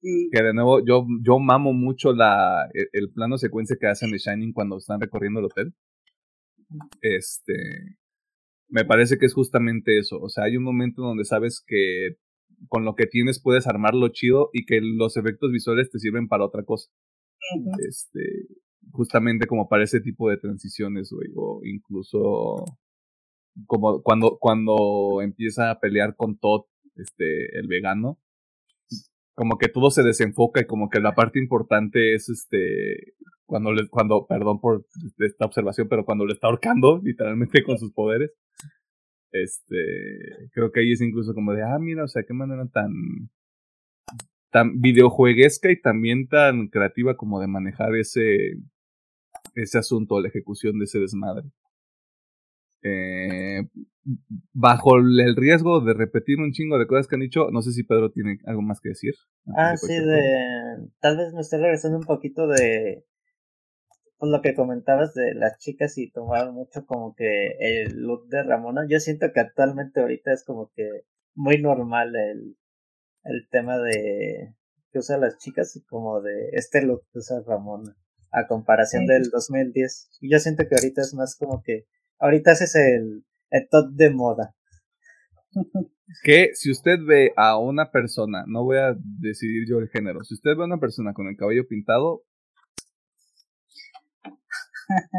Que de nuevo, yo, yo mamo mucho la, el, el plano secuencia que hacen de Shining cuando están recorriendo el hotel. Este me parece que es justamente eso. O sea, hay un momento donde sabes que con lo que tienes puedes armarlo chido y que los efectos visuales te sirven para otra cosa. Este, justamente como para ese tipo de transiciones, güey, o incluso como cuando, cuando empieza a pelear con Todd, este, el vegano, como que todo se desenfoca y como que la parte importante es este cuando le, cuando perdón por esta observación pero cuando le está ahorcando literalmente con sus poderes. Este creo que ahí es incluso como de ah mira o sea qué manera tan tan videojueguesca y también tan creativa como de manejar ese ese asunto la ejecución de ese desmadre eh, bajo el riesgo de repetir un chingo de cosas que han dicho, no sé si Pedro tiene algo más que decir. Ah, sí, de... Tal vez me estoy regresando un poquito de pues, lo que comentabas de las chicas y tomar mucho como que el look de Ramona. Yo siento que actualmente ahorita es como que muy normal el, el tema de que usan las chicas y como de este look que usa Ramona a comparación del 2010. Yo siento que ahorita es más como que Ahorita ese es el, el top de moda. Que si usted ve a una persona, no voy a decidir yo el género, si usted ve a una persona con el cabello pintado,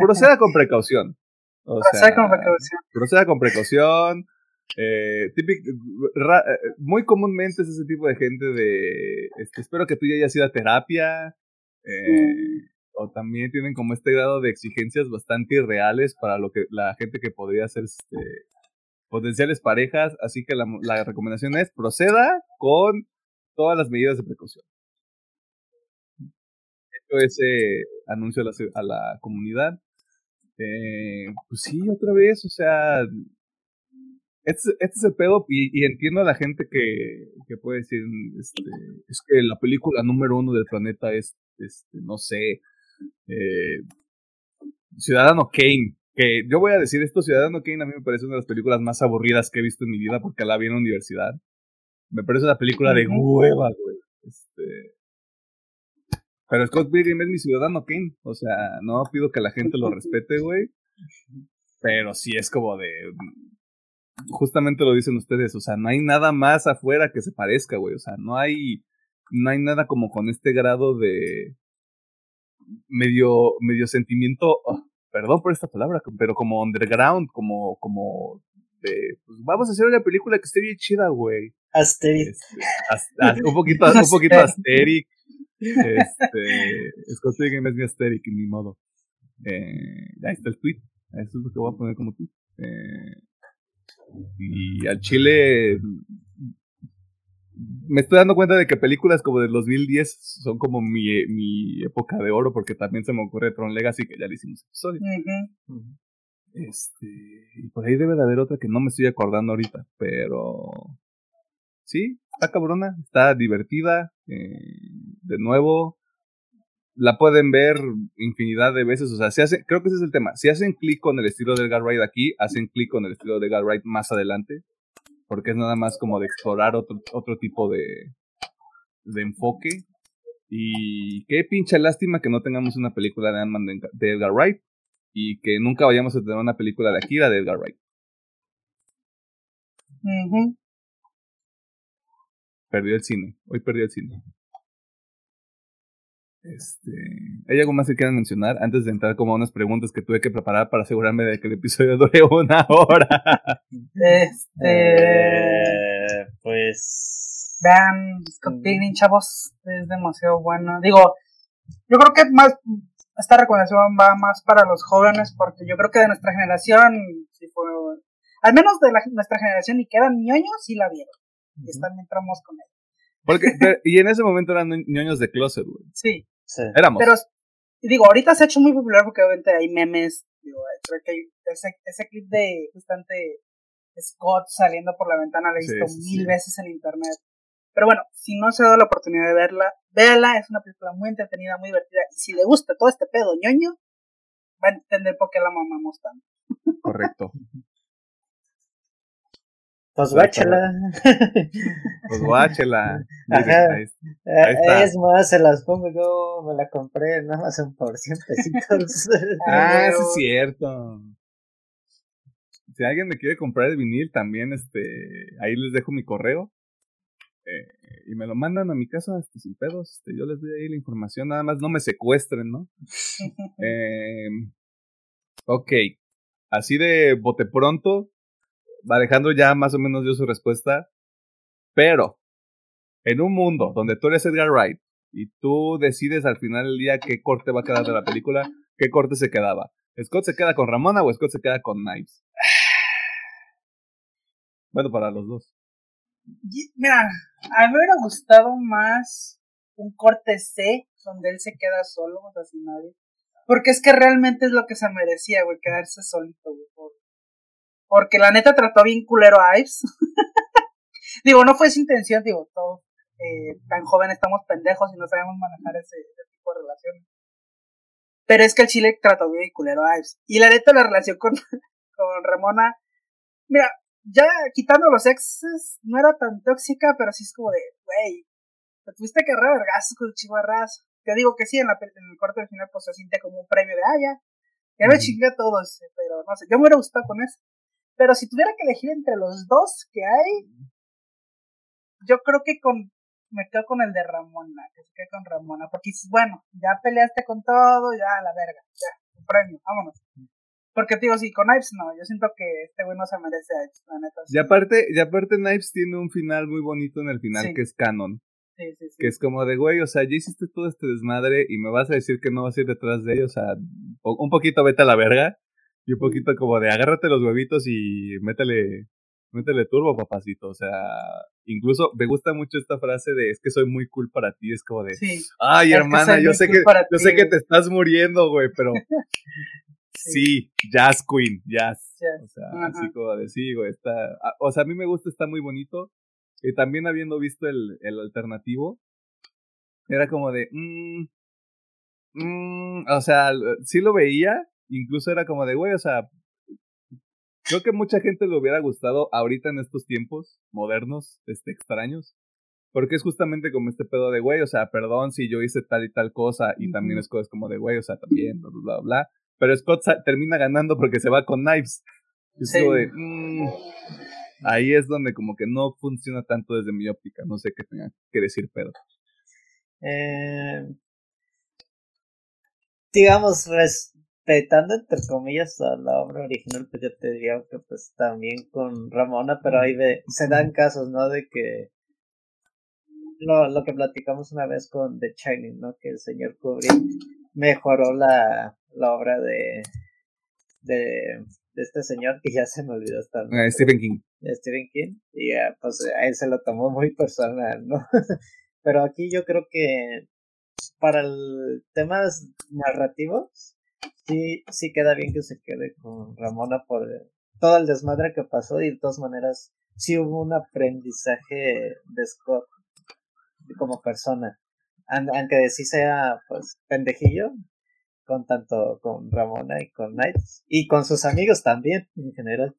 proceda con precaución. proceda con precaución. Proceda con precaución. Eh, muy comúnmente es ese tipo de gente de este, espero que tú ya hayas ido a terapia. Eh, mm o también tienen como este grado de exigencias bastante irreales para lo que la gente que podría ser este, potenciales parejas, así que la, recomendación es proceda con todas las medidas de precaución. Hecho ese anuncio a la, comunidad. Eh, pues sí, otra vez, o sea, este, este es el pedo y, entiendo a la gente que, que puede decir, este, es que la película número uno del planeta es, este, no sé, eh, Ciudadano Kane. Que yo voy a decir esto, Ciudadano Kane a mí me parece una de las películas más aburridas que he visto en mi vida porque la vi en la universidad. Me parece una película de hueva, güey. Este... Pero Scott Pilgrim es mi Ciudadano Kane. O sea, no pido que la gente lo respete, güey. Pero sí es como de... Justamente lo dicen ustedes, o sea, no hay nada más afuera que se parezca, güey. O sea, no hay, no hay nada como con este grado de, medio, medio sentimiento, ah, perdón por esta palabra, pero como underground, como, como de, pues vamos a hacer una película que esté bien chida, güey. Asteric. Este, un poquito, un poquito asteric. Este, Scott Pilgrim es mi asteric, ni modo. Eh, ahí está el tweet. Eso es lo que voy a poner como tweet. Eh, y al chile me estoy dando cuenta de que películas como del 2010 son como mi, mi época de oro, porque también se me ocurre Tron Legacy, que ya le hicimos episodio. Este, y por ahí debe de haber otra que no me estoy acordando ahorita, pero sí, está cabrona, está divertida, eh, de nuevo, la pueden ver infinidad de veces, o sea, si hace, creo que ese es el tema, si hacen clic con el estilo de Edgar Wright aquí, hacen clic con el estilo de Edgar Wright más adelante, porque es nada más como de explorar otro, otro tipo de, de enfoque. Y qué pinche lástima que no tengamos una película de Ant-Man de, Edgar Wright y que nunca vayamos a tener una película de Akira de Edgar Wright. Perdió el cine, hoy perdió el cine. Este, ¿Hay algo más que quieran mencionar antes de entrar como a unas preguntas que tuve que preparar para asegurarme de que el episodio dure una hora? Este, eh, pues vean Scott Pilgrim, chavos, es demasiado bueno. Digo, yo creo que más esta recomendación va más para los jóvenes porque yo creo que de nuestra generación, si fue, al menos de nuestra generación y que eran ñoños, sí la vieron. Y también entramos con él. Porque, y en ese momento eran ñoños de closet, güey. Sí. Éramos. Pero, digo, ahorita se ha hecho muy popular porque obviamente hay memes. Digo, creo que ese, ese clip de justamente Scott saliendo por la ventana lo he visto mil veces en internet. Pero bueno, si no se ha dado la oportunidad de verla, véala, es una película muy entretenida, muy divertida. Y si le gusta todo este pedo ñoño, va a entender por qué la mamamos tanto. Correcto. Pues guáchela. Pues guáchela. Ahí, está. Es más, se las pongo yo, me la compré nada más en por 100 pesitos. ah, eso es cierto. Si alguien me quiere comprar el vinil, también este, ahí les dejo mi correo. Eh, y me lo mandan a mi casa este, sin pedos. Este, yo les doy ahí la información, nada más no me secuestren, ¿no? eh, ok. Así de bote pronto, Alejandro ya más o menos dio su respuesta, pero en un mundo donde tú eres Edgar Wright y tú decides al final del día qué corte va a quedar de la película, ¿qué corte se quedaba? ¿Scott se queda con Ramona o Scott se queda con Knives? Bueno, para los dos. Mira, a mí me hubiera gustado más un corte C donde él se queda solo, o sea, sin nadie. Porque es que realmente es lo que se merecía, güey, quedarse solito, güey. Porque la neta trató bien culero a Ives. digo, no fue su intención, digo, todos eh, tan joven estamos pendejos y no sabemos manejar ese, tipo de relaciones. Pero es que el Chile trató bien culero a Ives. Y la neta, la relación con, con Ramona, mira, ya quitando los exes, no era tan tóxica, pero sí es como de, güey, te tuviste que agarrar vergas con chivarras. Te digo que sí, en, la, en el corte final, pues se siente como un premio de, ah, ya, ya me chingué a todos, pero no sé, yo me hubiera gustado con eso. Pero si tuviera que elegir entre los dos que hay, yo creo que con me quedo con el de Ramona, que se quede con Ramona, porque bueno, ya peleaste con todo, ya a la verga, ya, un premio, vámonos. Porque digo, sí, con Knives no, yo siento que este güey no se merece a Ives, la neta. Y aparte, y aparte Knives tiene un final muy bonito en el final que es canon. Sí, sí, sí. Que es como de, güey, o sea, ya hiciste todo este desmadre y me vas a decir que no vas a ir detrás de ellos, o sea, un poquito vete a la verga. Y un poquito como de agárrate los huevitos y métele, métele turbo, papacito. O sea, incluso me gusta mucho esta frase de es que soy muy cool para ti. Es como de, ay, hermana, yo sé que, yo sé que te estás muriendo, güey, pero sí. Jazz Queen, Jazz. O sea, así como de sí, güey, está, ah, o sea, a mí me gusta, está muy bonito. Y también habiendo visto el, el alternativo, era como de, mmm, mmm, o sea, sí lo veía, Incluso era como de, güey, o sea, creo que mucha gente le hubiera gustado ahorita en estos tiempos modernos, este, extraños. Porque es justamente como este pedo de, güey, o sea, perdón si yo hice tal y tal cosa y también es cosas como de, güey, o sea, también, bla, bla, bla. Pero Scott termina ganando porque se va con Knives. Es como de, mm, ahí es donde como que no funciona tanto desde mi óptica. No sé qué tenga que decir, pero. Eh, digamos, respetando entre comillas a la obra original, pues yo te diría que pues también con Ramona, pero ahí se dan casos, ¿no? De que lo, lo que platicamos una vez con The Shining, ¿no? Que el señor Kubrick mejoró la, la obra de, de, de este señor que ya se me olvidó hasta uh, Stephen King. Stephen King. Y pues a él se lo tomó muy personal, ¿no? pero aquí yo creo que para el temas narrativos sí, sí queda bien que se quede con Ramona por todo el desmadre que pasó y de todas maneras sí hubo un aprendizaje de Scott como persona. Aunque sí sea pues pendejillo, con tanto con Ramona y con Knights y con sus amigos también en general.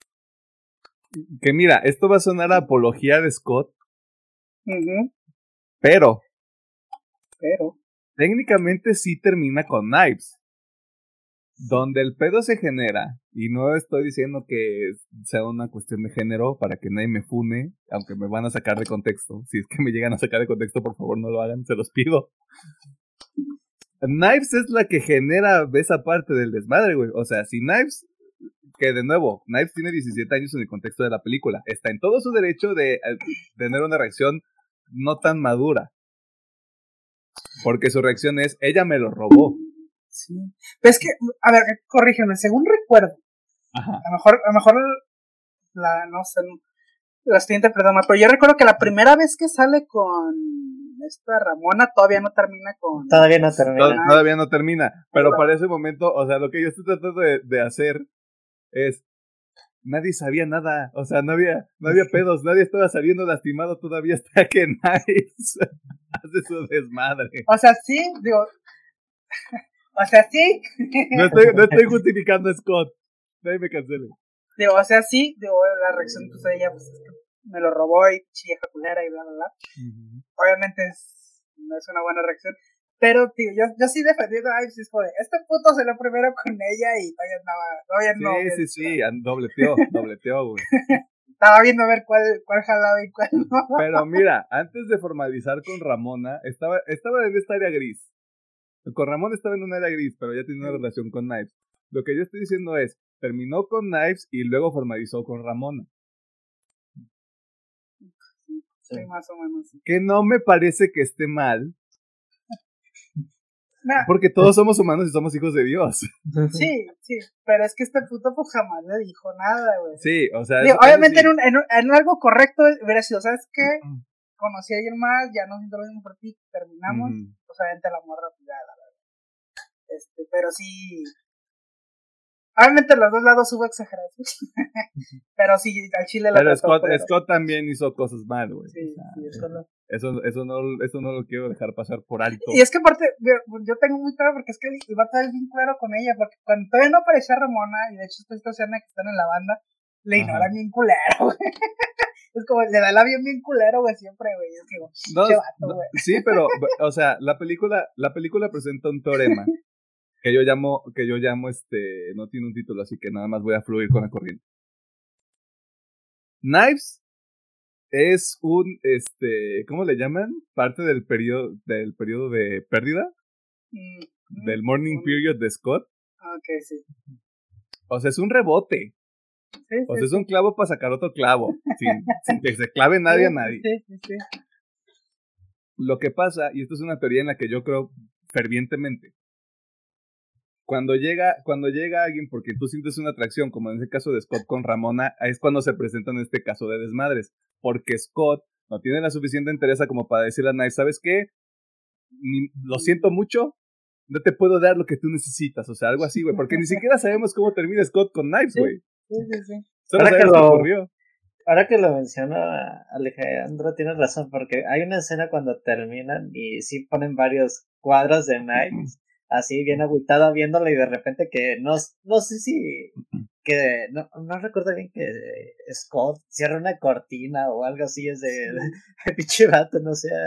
Que mira, esto va a sonar a apología de Scott. Pero. Pero. Técnicamente sí termina con Knives donde el pedo se genera, y no estoy diciendo que sea una cuestión de género para que nadie me fune, aunque me van a sacar de contexto. Si es que me llegan a sacar de contexto, por favor no lo hagan, se los pido. Knives es la que genera esa parte del desmadre, güey. O sea, si Knives, que de nuevo, Knives tiene 17 años en el contexto de la película, está en todo su derecho de eh, tener una reacción no tan madura. Porque su reacción es, ella me lo robó. Sí. Pero es que, a ver, corrígeme, según recuerdo, a lo mejor, a lo mejor la, no sé, la estoy interpretando mal, pero yo recuerdo que la primera vez que sale con esta Ramona todavía no termina con... Todavía no termina. todavía no termina, pero para ese momento, o sea, lo que yo estoy tratando de, de hacer es, nadie sabía nada, o sea, no había, no había pedos, nadie estaba saliendo lastimado todavía hasta que nadie hace su desmadre. O sea, sí, digo, o sea, sí. No estoy, no estoy justificando a Scott. Nadie me cancele. Digo, o sea, sí, digo, la reacción pues ella pues me lo robó y chilla culera y bla bla bla. Obviamente es, no es una buena reacción. Pero, tío, yo, yo sí defendiendo a Ives, de, este puto se lo primero con ella y todavía andaba, todavía no. Sí, sí, sí, dobleteó, dobleteó, güey. Estaba viendo a ver cuál, cuál jalaba y cuál no. Pero mira, antes de formalizar con Ramona, estaba, estaba en esta área gris. Con Ramón estaba en un área gris, pero ya tiene una relación con Knives. Lo que yo estoy diciendo es, terminó con Knives y luego formalizó con Ramona. Sí, más o menos. Que no me parece que esté mal. Nah, Porque todos somos humanos y somos hijos de Dios. sí, sí, pero es que este puto pues jamás le dijo nada, güey. Sí, o sea. Digo, eso- eso obviamente sí. en, un, en, un- en algo correcto hubiera sido, ¿sabes qué? Conocí a alguien más, ya no siento lo mismo por ti, terminamos, Ujú. pues obviamente la morra, ya, la. Este, pero sí. Obviamente en los dos lados hubo exageración. pero sí, al chile la Pero Scott. Scott también hizo cosas mal, güey. Sí, sí, es correcto. eso, eso, no, eso no lo quiero dejar pasar por alto. Y es que aparte, yo- tengo muy claro porque es que el vato es bien claro con ella, porque cuando todavía no aparecía Ramona, y de hecho esta escena que están en la banda, le ignoran bien culero, güey. Es como, le da el avión bien culero, güey, siempre, güey. Es que, No, vato, no, güey. sí, pero, o sea, la película, la película presenta un teorema que yo llamo, que yo llamo este, no tiene un título, así que nada más voy a fluir con la corriente. Knives es un, este, ¿cómo le llaman? Parte del periodo, del periodo de pérdida, mm, del morning mm, period de Scott. Ok, sí. O sea, es un rebote. Sí, O sea, es un clavo para sacar otro clavo. Sin, sin que se clave nadie a nadie. Sí, sí, sí. Lo que pasa, y esto es una teoría en la que yo creo fervientemente, cuando llega, cuando llega alguien porque tú sientes una atracción, como en ese caso de Scott con Ramona, es cuando se presentan este caso de desmadres, porque Scott no tiene la suficiente interés como para decirle a Knife, ¿sabes qué? Ni- lo siento mucho, no te puedo dar lo que tú necesitas, o sea, algo así, güey, porque ni siquiera sabemos cómo termina Scott con Knives, güey. Sí, sí, sí. Solo Ahora que lo- ocurrió. Ahora que lo menciona Alejandro, tienes razón, porque hay una escena cuando terminan y sí ponen varios cuadros de Knives, así bien agüitado viéndolo y de repente que no, no sé si, que no, no recuerdo bien que Scott cierra una cortina o algo así, es de, de pinche vato, no sea...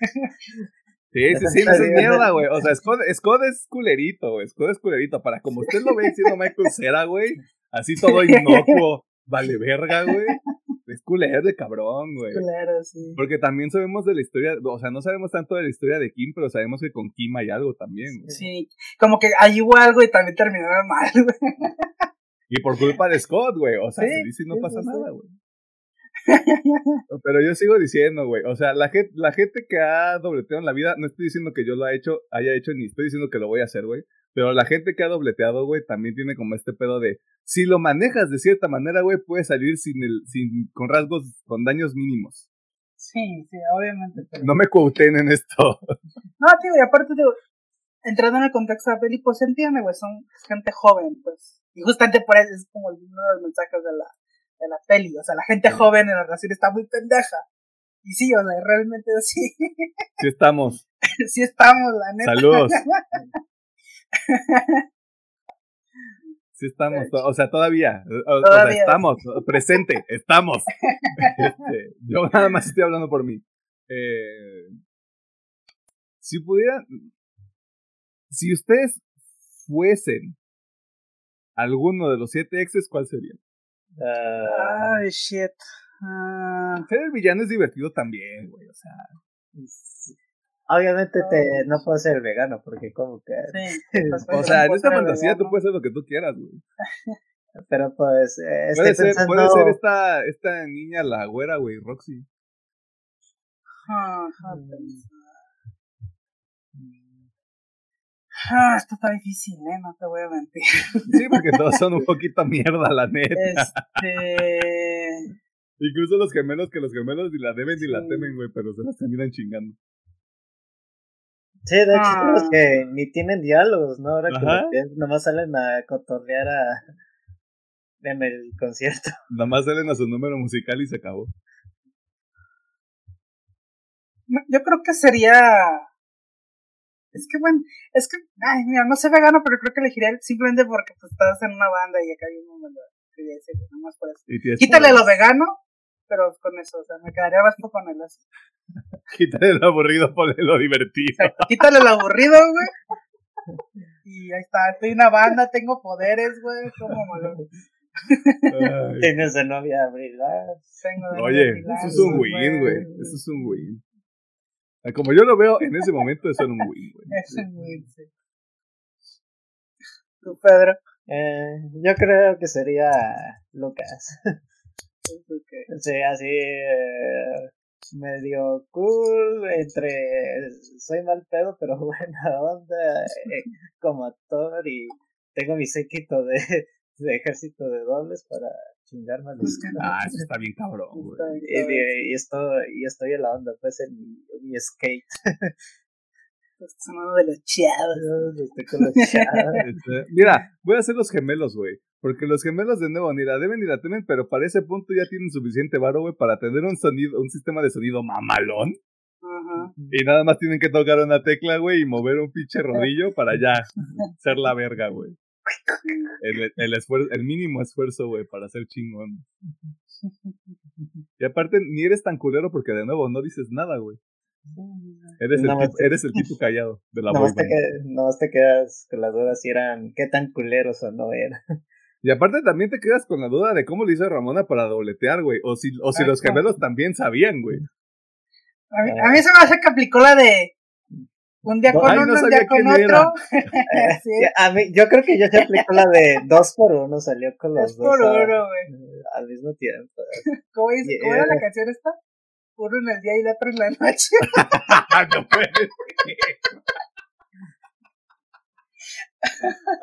Sí, sí, sí, no es mierda, güey. O sea, Scott, Scott es culerito, güey. Scott es culerito. Para como usted lo ve siendo Michael Cera, güey. Así todo inocuo. Vale verga, güey. Es culero de cabrón, güey. Culero, sí. Porque también sabemos de la historia, o sea, no sabemos tanto de la historia de Kim, pero sabemos que con Kim hay algo también, güey. Sí, como que ahí hubo algo y también terminaron mal, güey. Y por culpa de Scott, güey. O sea, Sí, se dice y no sí, pasa sí. nada, güey. Pero yo sigo diciendo, güey. O sea, la gente, la gente que ha dobleteado en la vida, no estoy diciendo que yo lo haya hecho, haya hecho, ni estoy diciendo que lo voy a hacer, güey. Pero la gente que ha dobleteado, güey, también tiene como este pedo de, si lo manejas de cierta manera, güey, puedes salir sin el, sin, con rasgos, con daños mínimos. Sí, sí, obviamente. Pero... No me quoten en esto. No, tío, y aparte, digo, entrando en el contexto de la peli, pues entiende, güey, son gente joven, pues. Y justamente por eso es como uno de los mensajes de la, de la peli. O sea, la gente joven en la relación está muy pendeja. Y sí, o sea, realmente sí. Sí estamos. sí estamos, la neta. Saludos. Sí estamos, to- o sea, todavía, o, o sea, Todavía. estamos, presente, estamos. Este, yo nada más estoy hablando por mí. Eh, si pudieran, si ustedes fuesen alguno de los siete exes, ¿cuál sería? Ah, Ay, shit. Ah, Ser el villano es divertido también, güey, o sea. obviamente te, no puedo ser vegano, porque como que... sí. O sea, en esta ser fantasía tú puedes hacer lo que tú quieras, güey. Pero pues, eh, estoy Puede ser, pensando... puede ser esta, esta niña, la güera, güey, Roxy. Ah, ah, esto está difícil, eh, no te voy a mentir. Sí, porque todos son un poquito mierda, la neta. Este. Incluso los gemelos, que los gemelos ni la deben ni la temen, güey, pero se las terminan chingando. Sí, de hecho, Ah. son los que ni tienen diálogos, ¿no? Ahora que Ajá. nomás salen a cotorrear a... en el concierto. Nada más salen a su número musical y se acabó. Yo creo que sería. Es que bueno, es que, ay, mira, no sé vegano, pero creo que elegiría el- simplemente porque pues, estás en una banda y acá hay un momento. Quería decir, nomás por eso. Quítale poderes. lo vegano, pero con eso, o sea, me quedaría más con él así. Quítale lo aburrido, ponle lo divertido. Quítale lo aburrido, güey. Y ahí está, estoy en una banda, tengo poderes, güey, como malo. Tienes de novia a brillar. Tengo de Oye, novia eso es un win, güey. Eso es un win. Como yo lo veo en ese momento, eso era un win. Es un win, sí. Tú, Pedro. Eh, yo creo que sería Lucas. Ok. Sí, así. eh, medio cool, entre soy mal pedo, pero buena onda eh, como actor y tengo mi séquito de, de ejército de dobles para chingarme a los Ah, eso está bien cabrón, güey. y, y, estoy, y estoy en la onda, pues en mi, en mi skate. Estás sonando de los chavos. Estoy con los chavos. Este, Mira, voy a hacer los gemelos, güey. Porque los gemelos de nuevo ni la deben ni la temen, pero para ese punto ya tienen suficiente varo, güey, para tener un sonido, un sistema de sonido mamalón. Ajá. Y nada más tienen que tocar una tecla, güey, y mover un pinche rodillo para ya ser la verga, güey. El, el, esfuerzo, el mínimo esfuerzo, güey, para ser chingón. Y aparte, ni eres tan culero porque de nuevo no dices nada, güey. Eres, el tipo, eres el tipo callado de la boy Nomás te, band. qued- nomás te quedas con la duda si eran, qué tan culeros o no eran. Y aparte también te quedas con la duda de cómo le hizo Ramona para dobletear, güey. O si, o si los gemelos también sabían, güey. A mí, a mí se me hace que aplicó la de un día con Ay, no uno, un día con otro. sí, A mí, yo creo que yo se aplicó la de dos por uno, salió con los es dos por uno, güey. al mismo tiempo. ¿Cómo, dice- Yeah. cómo era la canción esta? Uno en el día y el otro en la noche. no puede ser.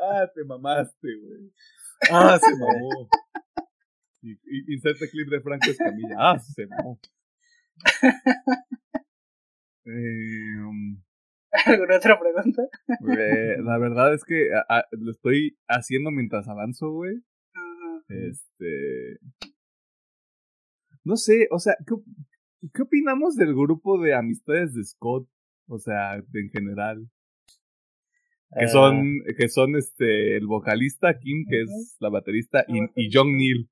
ah, te mamaste, güey. Ah, se mamó. Y, y, inserte clip de Franco Escamilla. Ah, se mamó. Eh, um, ¿Alguna otra pregunta? eh, la verdad es que a- a- lo estoy haciendo mientras avanzo, güey. Este. No sé, o sea, ¿qué, qué opinamos del grupo de amistades de Scott? O sea, en general. Que Ah, son, que son este, el vocalista Kim, que es la baterista, y, y. John Neal.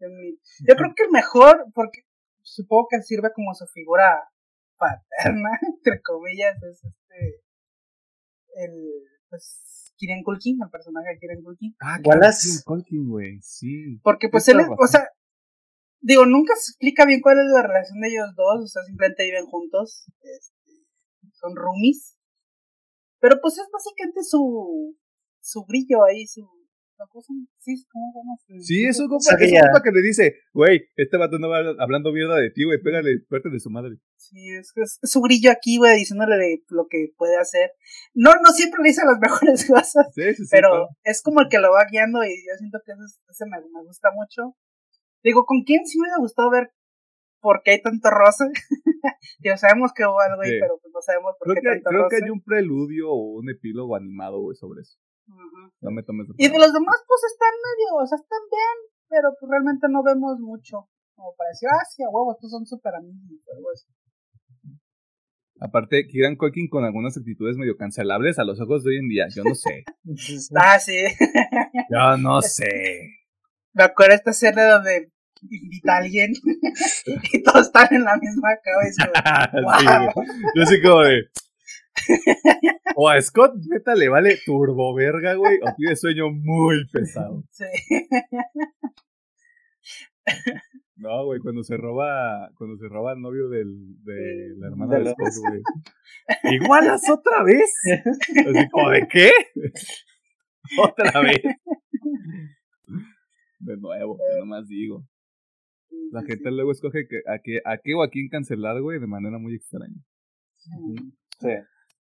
Yo creo que el mejor, porque supongo que sirve como su figura paterna, entre comillas, es este. El. Pues. Kieran Culkin, el personaje de Kieran Culkin. Ah, Wallace. Kieran Culkin, güey, sí. Porque pues él, es- o sea, digo, nunca se explica bien cuál es la relación de ellos dos, o sea, simplemente viven juntos, este, son roomies. Pero pues es básicamente su, su brillo ahí, su, la cosa, sí, ¿cómo se llama? Su- Sí, es un compa, es un compa que le dice, güey, este vato no va hablando mierda de ti, güey, pégale, suerte de su madre. Sí, es, es, es su brillo aquí, güey, diciéndole de lo que puede hacer. No, no siempre le dice las mejores cosas, Sí, sí, sí. pero claro. es como el que lo va guiando y yo siento que ese, ese me, me gusta mucho. Digo, ¿con quién sí me hubiera gustado ver por qué hay tanto roce? Digo, sabemos que hubo algo ahí, Sí. pero pues no sabemos por Creo qué que, tanto creo que hay un preludio o un epílogo animado, güey, sobre eso. No me tomes Y de los demás, pues están medio, o sea, están bien, pero pues realmente no vemos mucho. Como para decir, ah, sí, a huevo, estos son súper amigos, pero pues, Aparte, Culkin con algunas actitudes medio cancelables a los ojos de hoy en día. Yo no sé. Ah, sí. Yo no sé. Me acuerdo esta escena donde invita a alguien y todos están en la misma cabeza. Sí. Yo así como de. O a Scott neta le vale turbo verga, güey, o tiene sueño muy pesado. Sí. No, güey, cuando se roba, cuando se roba el novio del, de la hermana De Scott, güey. Igualas otra vez. Así como de qué? Otra vez. De nuevo, yo nomás digo. La gente luego escoge que, a, qué, a qué o a quién cancelar, güey, de manera muy extraña. Sí.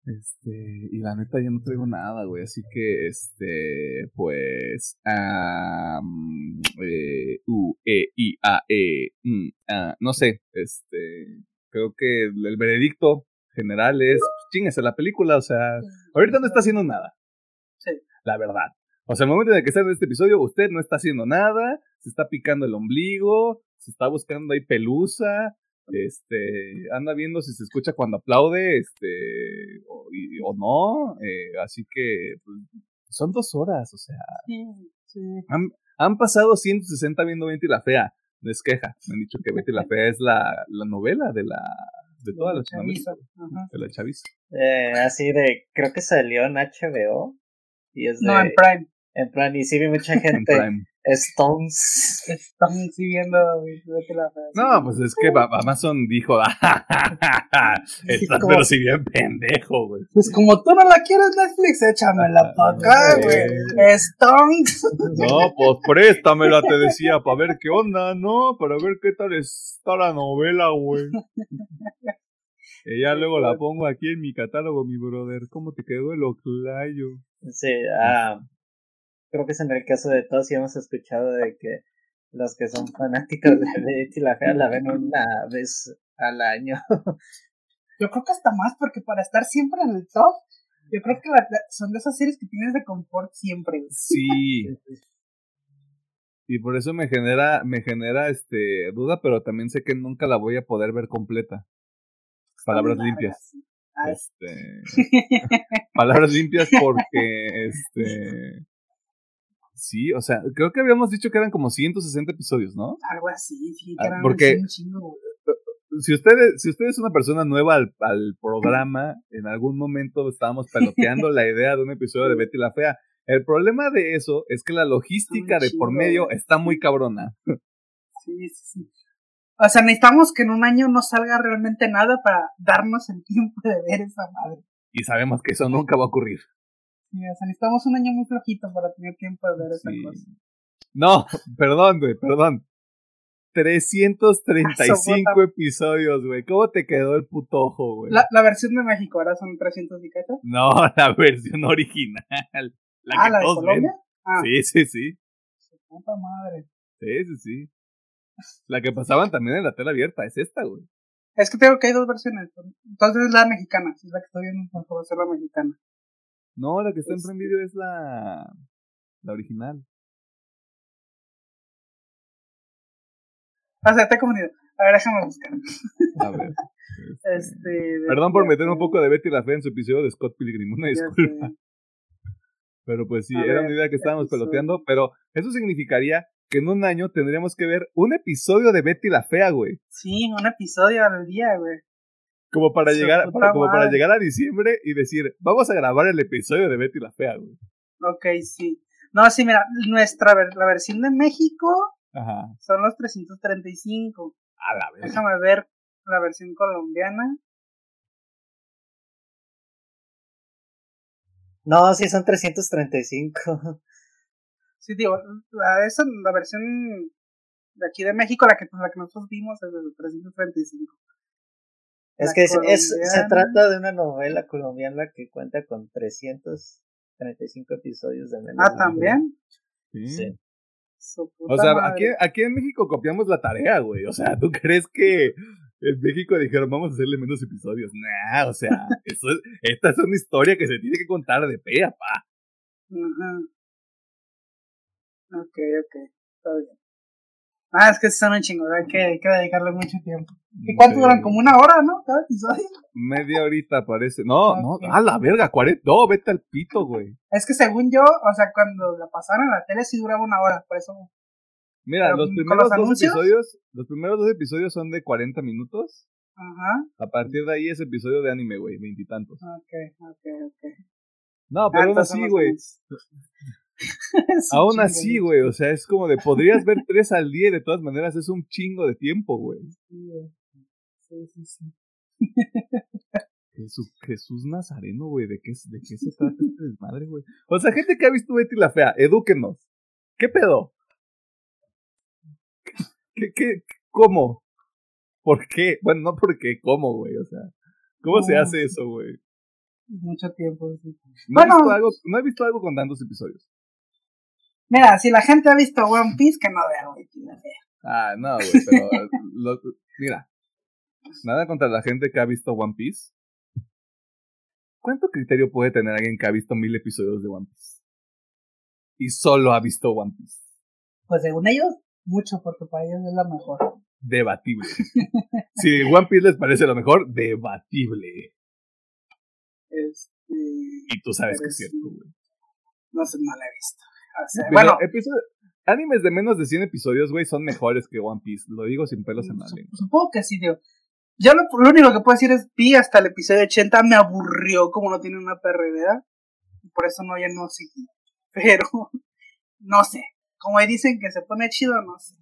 Este, y la neta yo no traigo nada, güey, así que, este, pues, am, eh, U, E, I, A, E, mm, ah, no sé, este, creo que el, el veredicto general es, pues, chíngase la película, o sea, ahorita no está haciendo nada. Sí. La verdad. O sea, el momento en el que en este episodio, usted no está haciendo nada, se está picando el ombligo, se está buscando ahí pelusa, este, anda viendo si se escucha cuando aplaude, este, o, y- o no, eh, así que pues, son dos horas, o sea, Sí, sí. han, han pasado 160 viendo Betty la Fea, no es queja, me han dicho que Betty la Fea es la, la novela de la, de toda la chaviza. De la chaviza. Eh, así de, creo que salió en HBO. Y es de, No, en Prime. en plan, y sí vi mucha En gente Prime. Stones. Stones siguiendo. No, pues es que Amazon dijo, estás pero si bien pendejo, güey. Pues como tú no la quieres Netflix, échamela para acá, güey. Stones. No, pues préstamela, te decía, para ver qué onda, ¿no? Para ver qué tal está la novela, güey. Y ya luego la pongo aquí en mi catálogo, mi brother. ¿Cómo te quedó el oclayo? Sí, ah, creo que es en el caso de todos y hemos escuchado de que los que son fanáticos de Betty la Fea la ven una vez al año. Yo creo que hasta más, porque para estar siempre en el top, yo creo que son de esas series que tienes de confort siempre. Sí. y por eso me genera, me genera este duda, pero también sé que nunca la voy a poder ver completa. Palabras limpias. Este, palabras limpias porque este Sí, o sea, creo que habíamos dicho que eran como 160 episodios, ¿no? Algo así, sí, que ah, eran porque un chingo. Si usted, si usted es una persona nueva al, al programa, en algún momento estábamos peloteando la idea de un episodio de Betty la Fea. El problema de eso es que la logística de por medio está muy cabrona. Sí, sí, sí. O sea, necesitamos que en un año no salga realmente nada para darnos el tiempo de ver esa madre. Y sabemos que eso nunca va a ocurrir. Sí, o sea, necesitamos un año muy flojito para tener tiempo de ver esa cosa. No, perdón, güey, perdón. 335 episodios, güey. ¿Cómo te quedó el puto ojo, güey? La, la, versión de México, ¿ahora son 300 y cacho? No, la versión original. La ah, ¿la de Colombia? Ah. Sí, sí, sí. Su puta madre. Sí, sí, sí. La que pasaban también en la tela abierta, es esta, güey. Es que tengo que hay dos versiones. Entonces es la mexicana, es la que estoy viendo, por favor, es la mexicana. No, la que está en Prime Video es la, la original. O sea, he confundido. A ver, déjame buscar. A ver. Este, este Perdón por meter un poco de Betty la Fe en su episodio de Scott Pilgrim, una disculpa. Pero pues sí, era una idea que estábamos peloteando, pero eso significaría que en un año tendríamos que ver un episodio de Betty la Fea, güey. Sí, un episodio al día, güey. Como para llegar, como para llegar a diciembre y decir, vamos a grabar el episodio de Betty la Fea, güey. Ok, sí. No, sí, mira, nuestra la versión de México son los 335. A la vez. Déjame ver la versión colombiana. No, sí, son 335. Sí, digo, la, esa, la versión de aquí de México, la que, la que nosotros vimos es de 335. Es que es, se trata de una novela colombiana que cuenta con 335 episodios de menos. Ah, ¿también? Sí. O sea, aquí, aquí en México copiamos la tarea, güey. O sea, ¿tú crees que en México dijeron vamos a hacerle menos episodios? Nah, o sea, eso es, esta es una historia que se tiene que contar de pe a pa. Ajá. Ok, ok, está bien. Ah, es que son un chingo, hay que, hay que dedicarle mucho tiempo. ¿Y cuánto duran? Como una hora, ¿no? Cada episodio. Media horita parece. No, no, a la verga, 40. No, vete al pito, güey. Es que según yo, o sea, cuando la pasaron en la tele sí duraba una hora, por eso. Mira, los primeros dos episodios, los primeros dos episodios son de 40 minutos. Ajá. A partir de ahí es episodio de anime, güey, veintitantos. Ok, ok, ok. No, pero aún así, güey. Aún así, güey, o sea, es como de, podrías ver tres al día y de todas maneras es un chingo de tiempo, güey. Sí, sí, sí. Jesús, Jesús Nazareno, güey, ¿de qué, ¿de qué se trata este desmadre, güey? O sea, gente que ha visto Betty la Fea, edúquenos. ¿Qué pedo? ¿Qué, qué, cómo? ¿Por qué? Bueno, no porque, ¿cómo, güey? O sea, ¿cómo se hace eso, güey? Mucho tiempo. Sí. No, he visto algo, no he visto algo con tantos episodios. Mira, si la gente ha visto One Piece, que no vea Fea. Ah, no, güey, pero mira, nada contra la gente que ha visto One Piece. ¿Cuánto criterio puede tener alguien que ha visto mil episodios de One Piece? Y solo ha visto One Piece. Pues según ellos, mucho, porque para ellos es la mejor. Debatible. si One Piece les parece lo mejor, debatible. Este. Y tú sabes que es cierto, güey. No sé, no la he visto bueno, animes de menos de 100 episodios, güey, son mejores que One Piece. Lo digo sin pelos en la lengua. Supongo que sí, tío. Yo lo, único que puedo decir es, vi hasta el episodio 80, me aburrió como no tiene una. Y por eso no, ya no seguí. Pero, no sé. como dicen que se pone chido, no sé.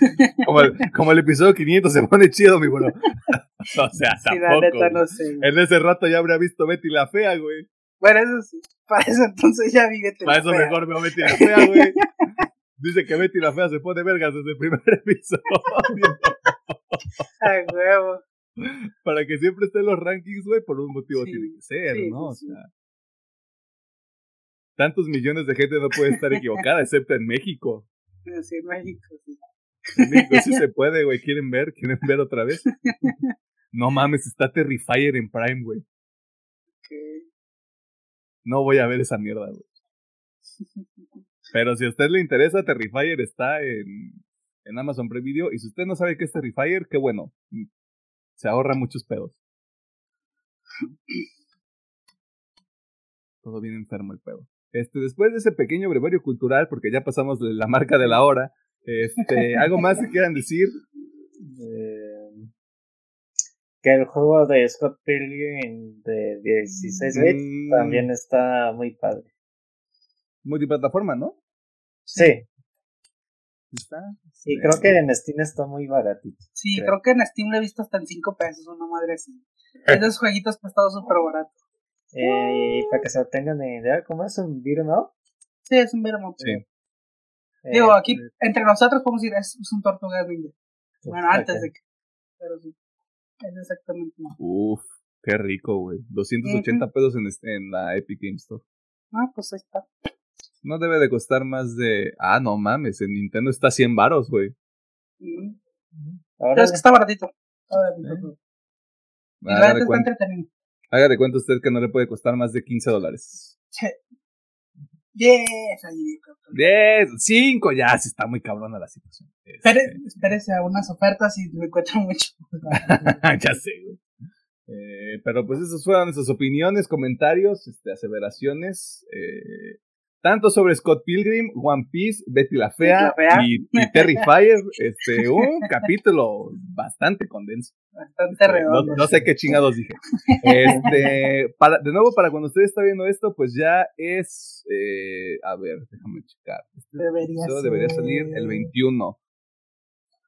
Como el, como el episodio 500 se pone chido, mi bro. o sea, Sí, la tampoco. neta, no sé. En ese rato ya habría visto Betty la fea, güey. Bueno, eso sí. Para eso entonces ya vivete. Para eso mejor veo Betty la fea, güey. Dice que Betty la fea se pone vergas desde el primer episodio. Ay, huevo. Para que siempre esté en los rankings, güey, por un motivo Sí, tiene que ser, sí, ¿no? sí, O sea, tantos millones de gente no puede estar equivocada, excepto en México. Sí, en México, sí. En México sí se puede, güey. ¿Quieren ver? ¿Quieren ver otra vez? No mames, está Terrifier en Prime, güey. Ok. No voy a ver esa mierda, güey. Pero si a usted le interesa, Terrifier está en, en Amazon Prime Video. Y si usted no sabe qué es Terrifier, qué bueno. Se ahorra muchos pedos. Todo bien enfermo el pedo. Este, después de ese pequeño brevario cultural, porque ya pasamos de la marca de la hora, este, algo más que quieran decir. Eh, que el juego de Scott Pilgrim de 16 bits Mm, también está muy padre. Multiplataforma, ¿no? Sí, Está. y creo que en Steam está muy baratito. Sí, Creo. creo que en Steam lo he visto hasta en 5 pesos, una madre así. Es de esos jueguitos prestados súper baratos. Eh, y para que se lo tengan idea, ¿cómo es un beat'em up? Sí, es un beat'em up. Sí. Eh, Digo, aquí entre nosotros podemos decir, es, es un tortuga ninja. Bueno, antes de que. Pero sí. Es exactamente igual. Uf, qué rico, güey. 280 pesos en, este- en la Epic Game Store. Ah, pues ahí está. No debe de costar más de... Ah, no mames, en Nintendo está 100 varos, güey. Mm. Ahora Pero es que está baratito. Está baratito. Y la Haga neta de, está cuenta, entretenido. haga de cuenta usted que no le puede costar más de 15 dólares. Yes, ahí, cabrón. 10, 5, ya, sí está muy cabrona la situación. Espere, Este, espérese a unas ofertas y me encuentro mucho. ya sé, güey. Eh, pero pues esas fueron nuestras opiniones, comentarios, este, aseveraciones, eh, tanto sobre Scott Pilgrim, One Piece, Betty la Fea, Betty la Fea. Y, y Terrifier, este, un capítulo bastante condenso. Bastante No, redondo. no sé qué chingados dije. Este, para, de nuevo, para cuando usted está viendo esto, pues ya es, eh, a ver, déjame checar. Este Debería salir el 21.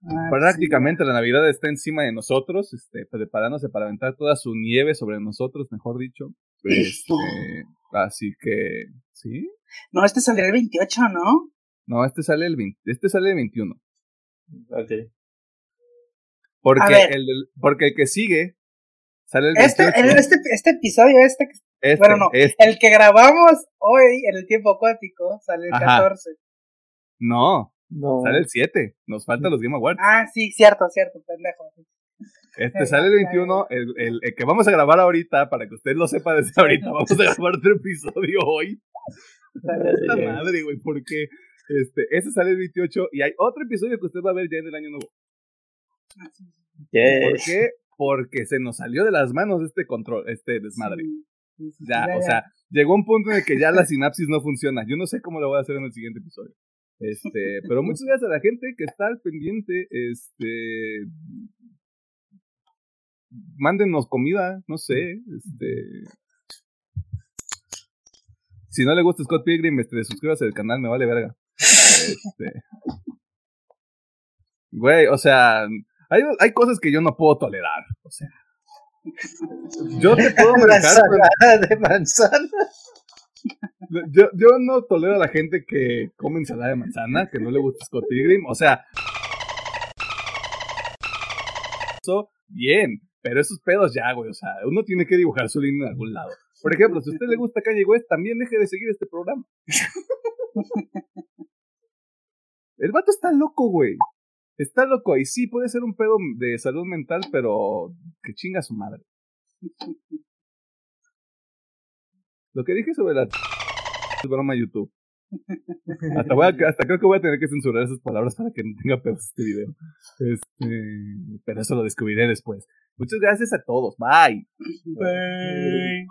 Ah, Prácticamente la Navidad está encima de nosotros, este, preparándose para aventar toda su nieve sobre nosotros, mejor dicho. Este, así que, ¿sí? No, este saldrá el 28, ¿no? No, este sale el 20, este sale el 21. Ok. Porque A ver. el, del- porque el que sigue sale el Este, 28. el- este, este episodio, este, Este, bueno, no, este. el que grabamos hoy en el tiempo acuático, sale el Ajá. 14. No, No. sale el 7. Nos faltan los Game Awards. Ah, sí, cierto, cierto, pendejo. Este sale el 21. El, el, el que vamos a grabar ahorita, para que usted lo sepa desde ahorita, vamos a grabar otro episodio hoy. Sale Esta madre, güey, porque este, ese sale el 28 y hay otro episodio que usted va a ver ya en el año nuevo. Ah, sí, Yeah. ¿Por qué? Porque se nos salió de las manos este control, este desmadre. sí, sí, sí, Ya, ya, o ya. sea, llegó un punto en el que ya la sinapsis no funciona. Yo no sé cómo lo voy a hacer en el siguiente episodio. Este, pero muchas gracias a la gente que está al pendiente. Este, mándenos comida, no sé, este. Si no le gusta Scott Pilgrim, este, suscríbase al canal, me vale verga. Este. Güey, o sea, hay, hay cosas que yo no puedo tolerar. O sea. Yo te puedo manejar, pero- de manzana. yo, yo no tolero a la gente que come ensalada de manzana, que no le gusta Scott Pilgrim. O sea, eso, bien, pero esos pedos ya, güey. O sea, uno tiene que dibujar su línea en algún lado. Por ejemplo, si a usted le gusta Kanye West, también deje de seguir este programa. El vato está loco, güey. Está loco. Y sí, puede ser un pedo de salud mental, pero que chinga su madre. Lo que dije sobre la es broma YouTube. Hasta, voy a- hasta creo que voy a tener que censurar esas palabras para que no tenga pedos este video. Este, pero eso lo descubriré después. Muchas gracias a todos. Bye. Bye.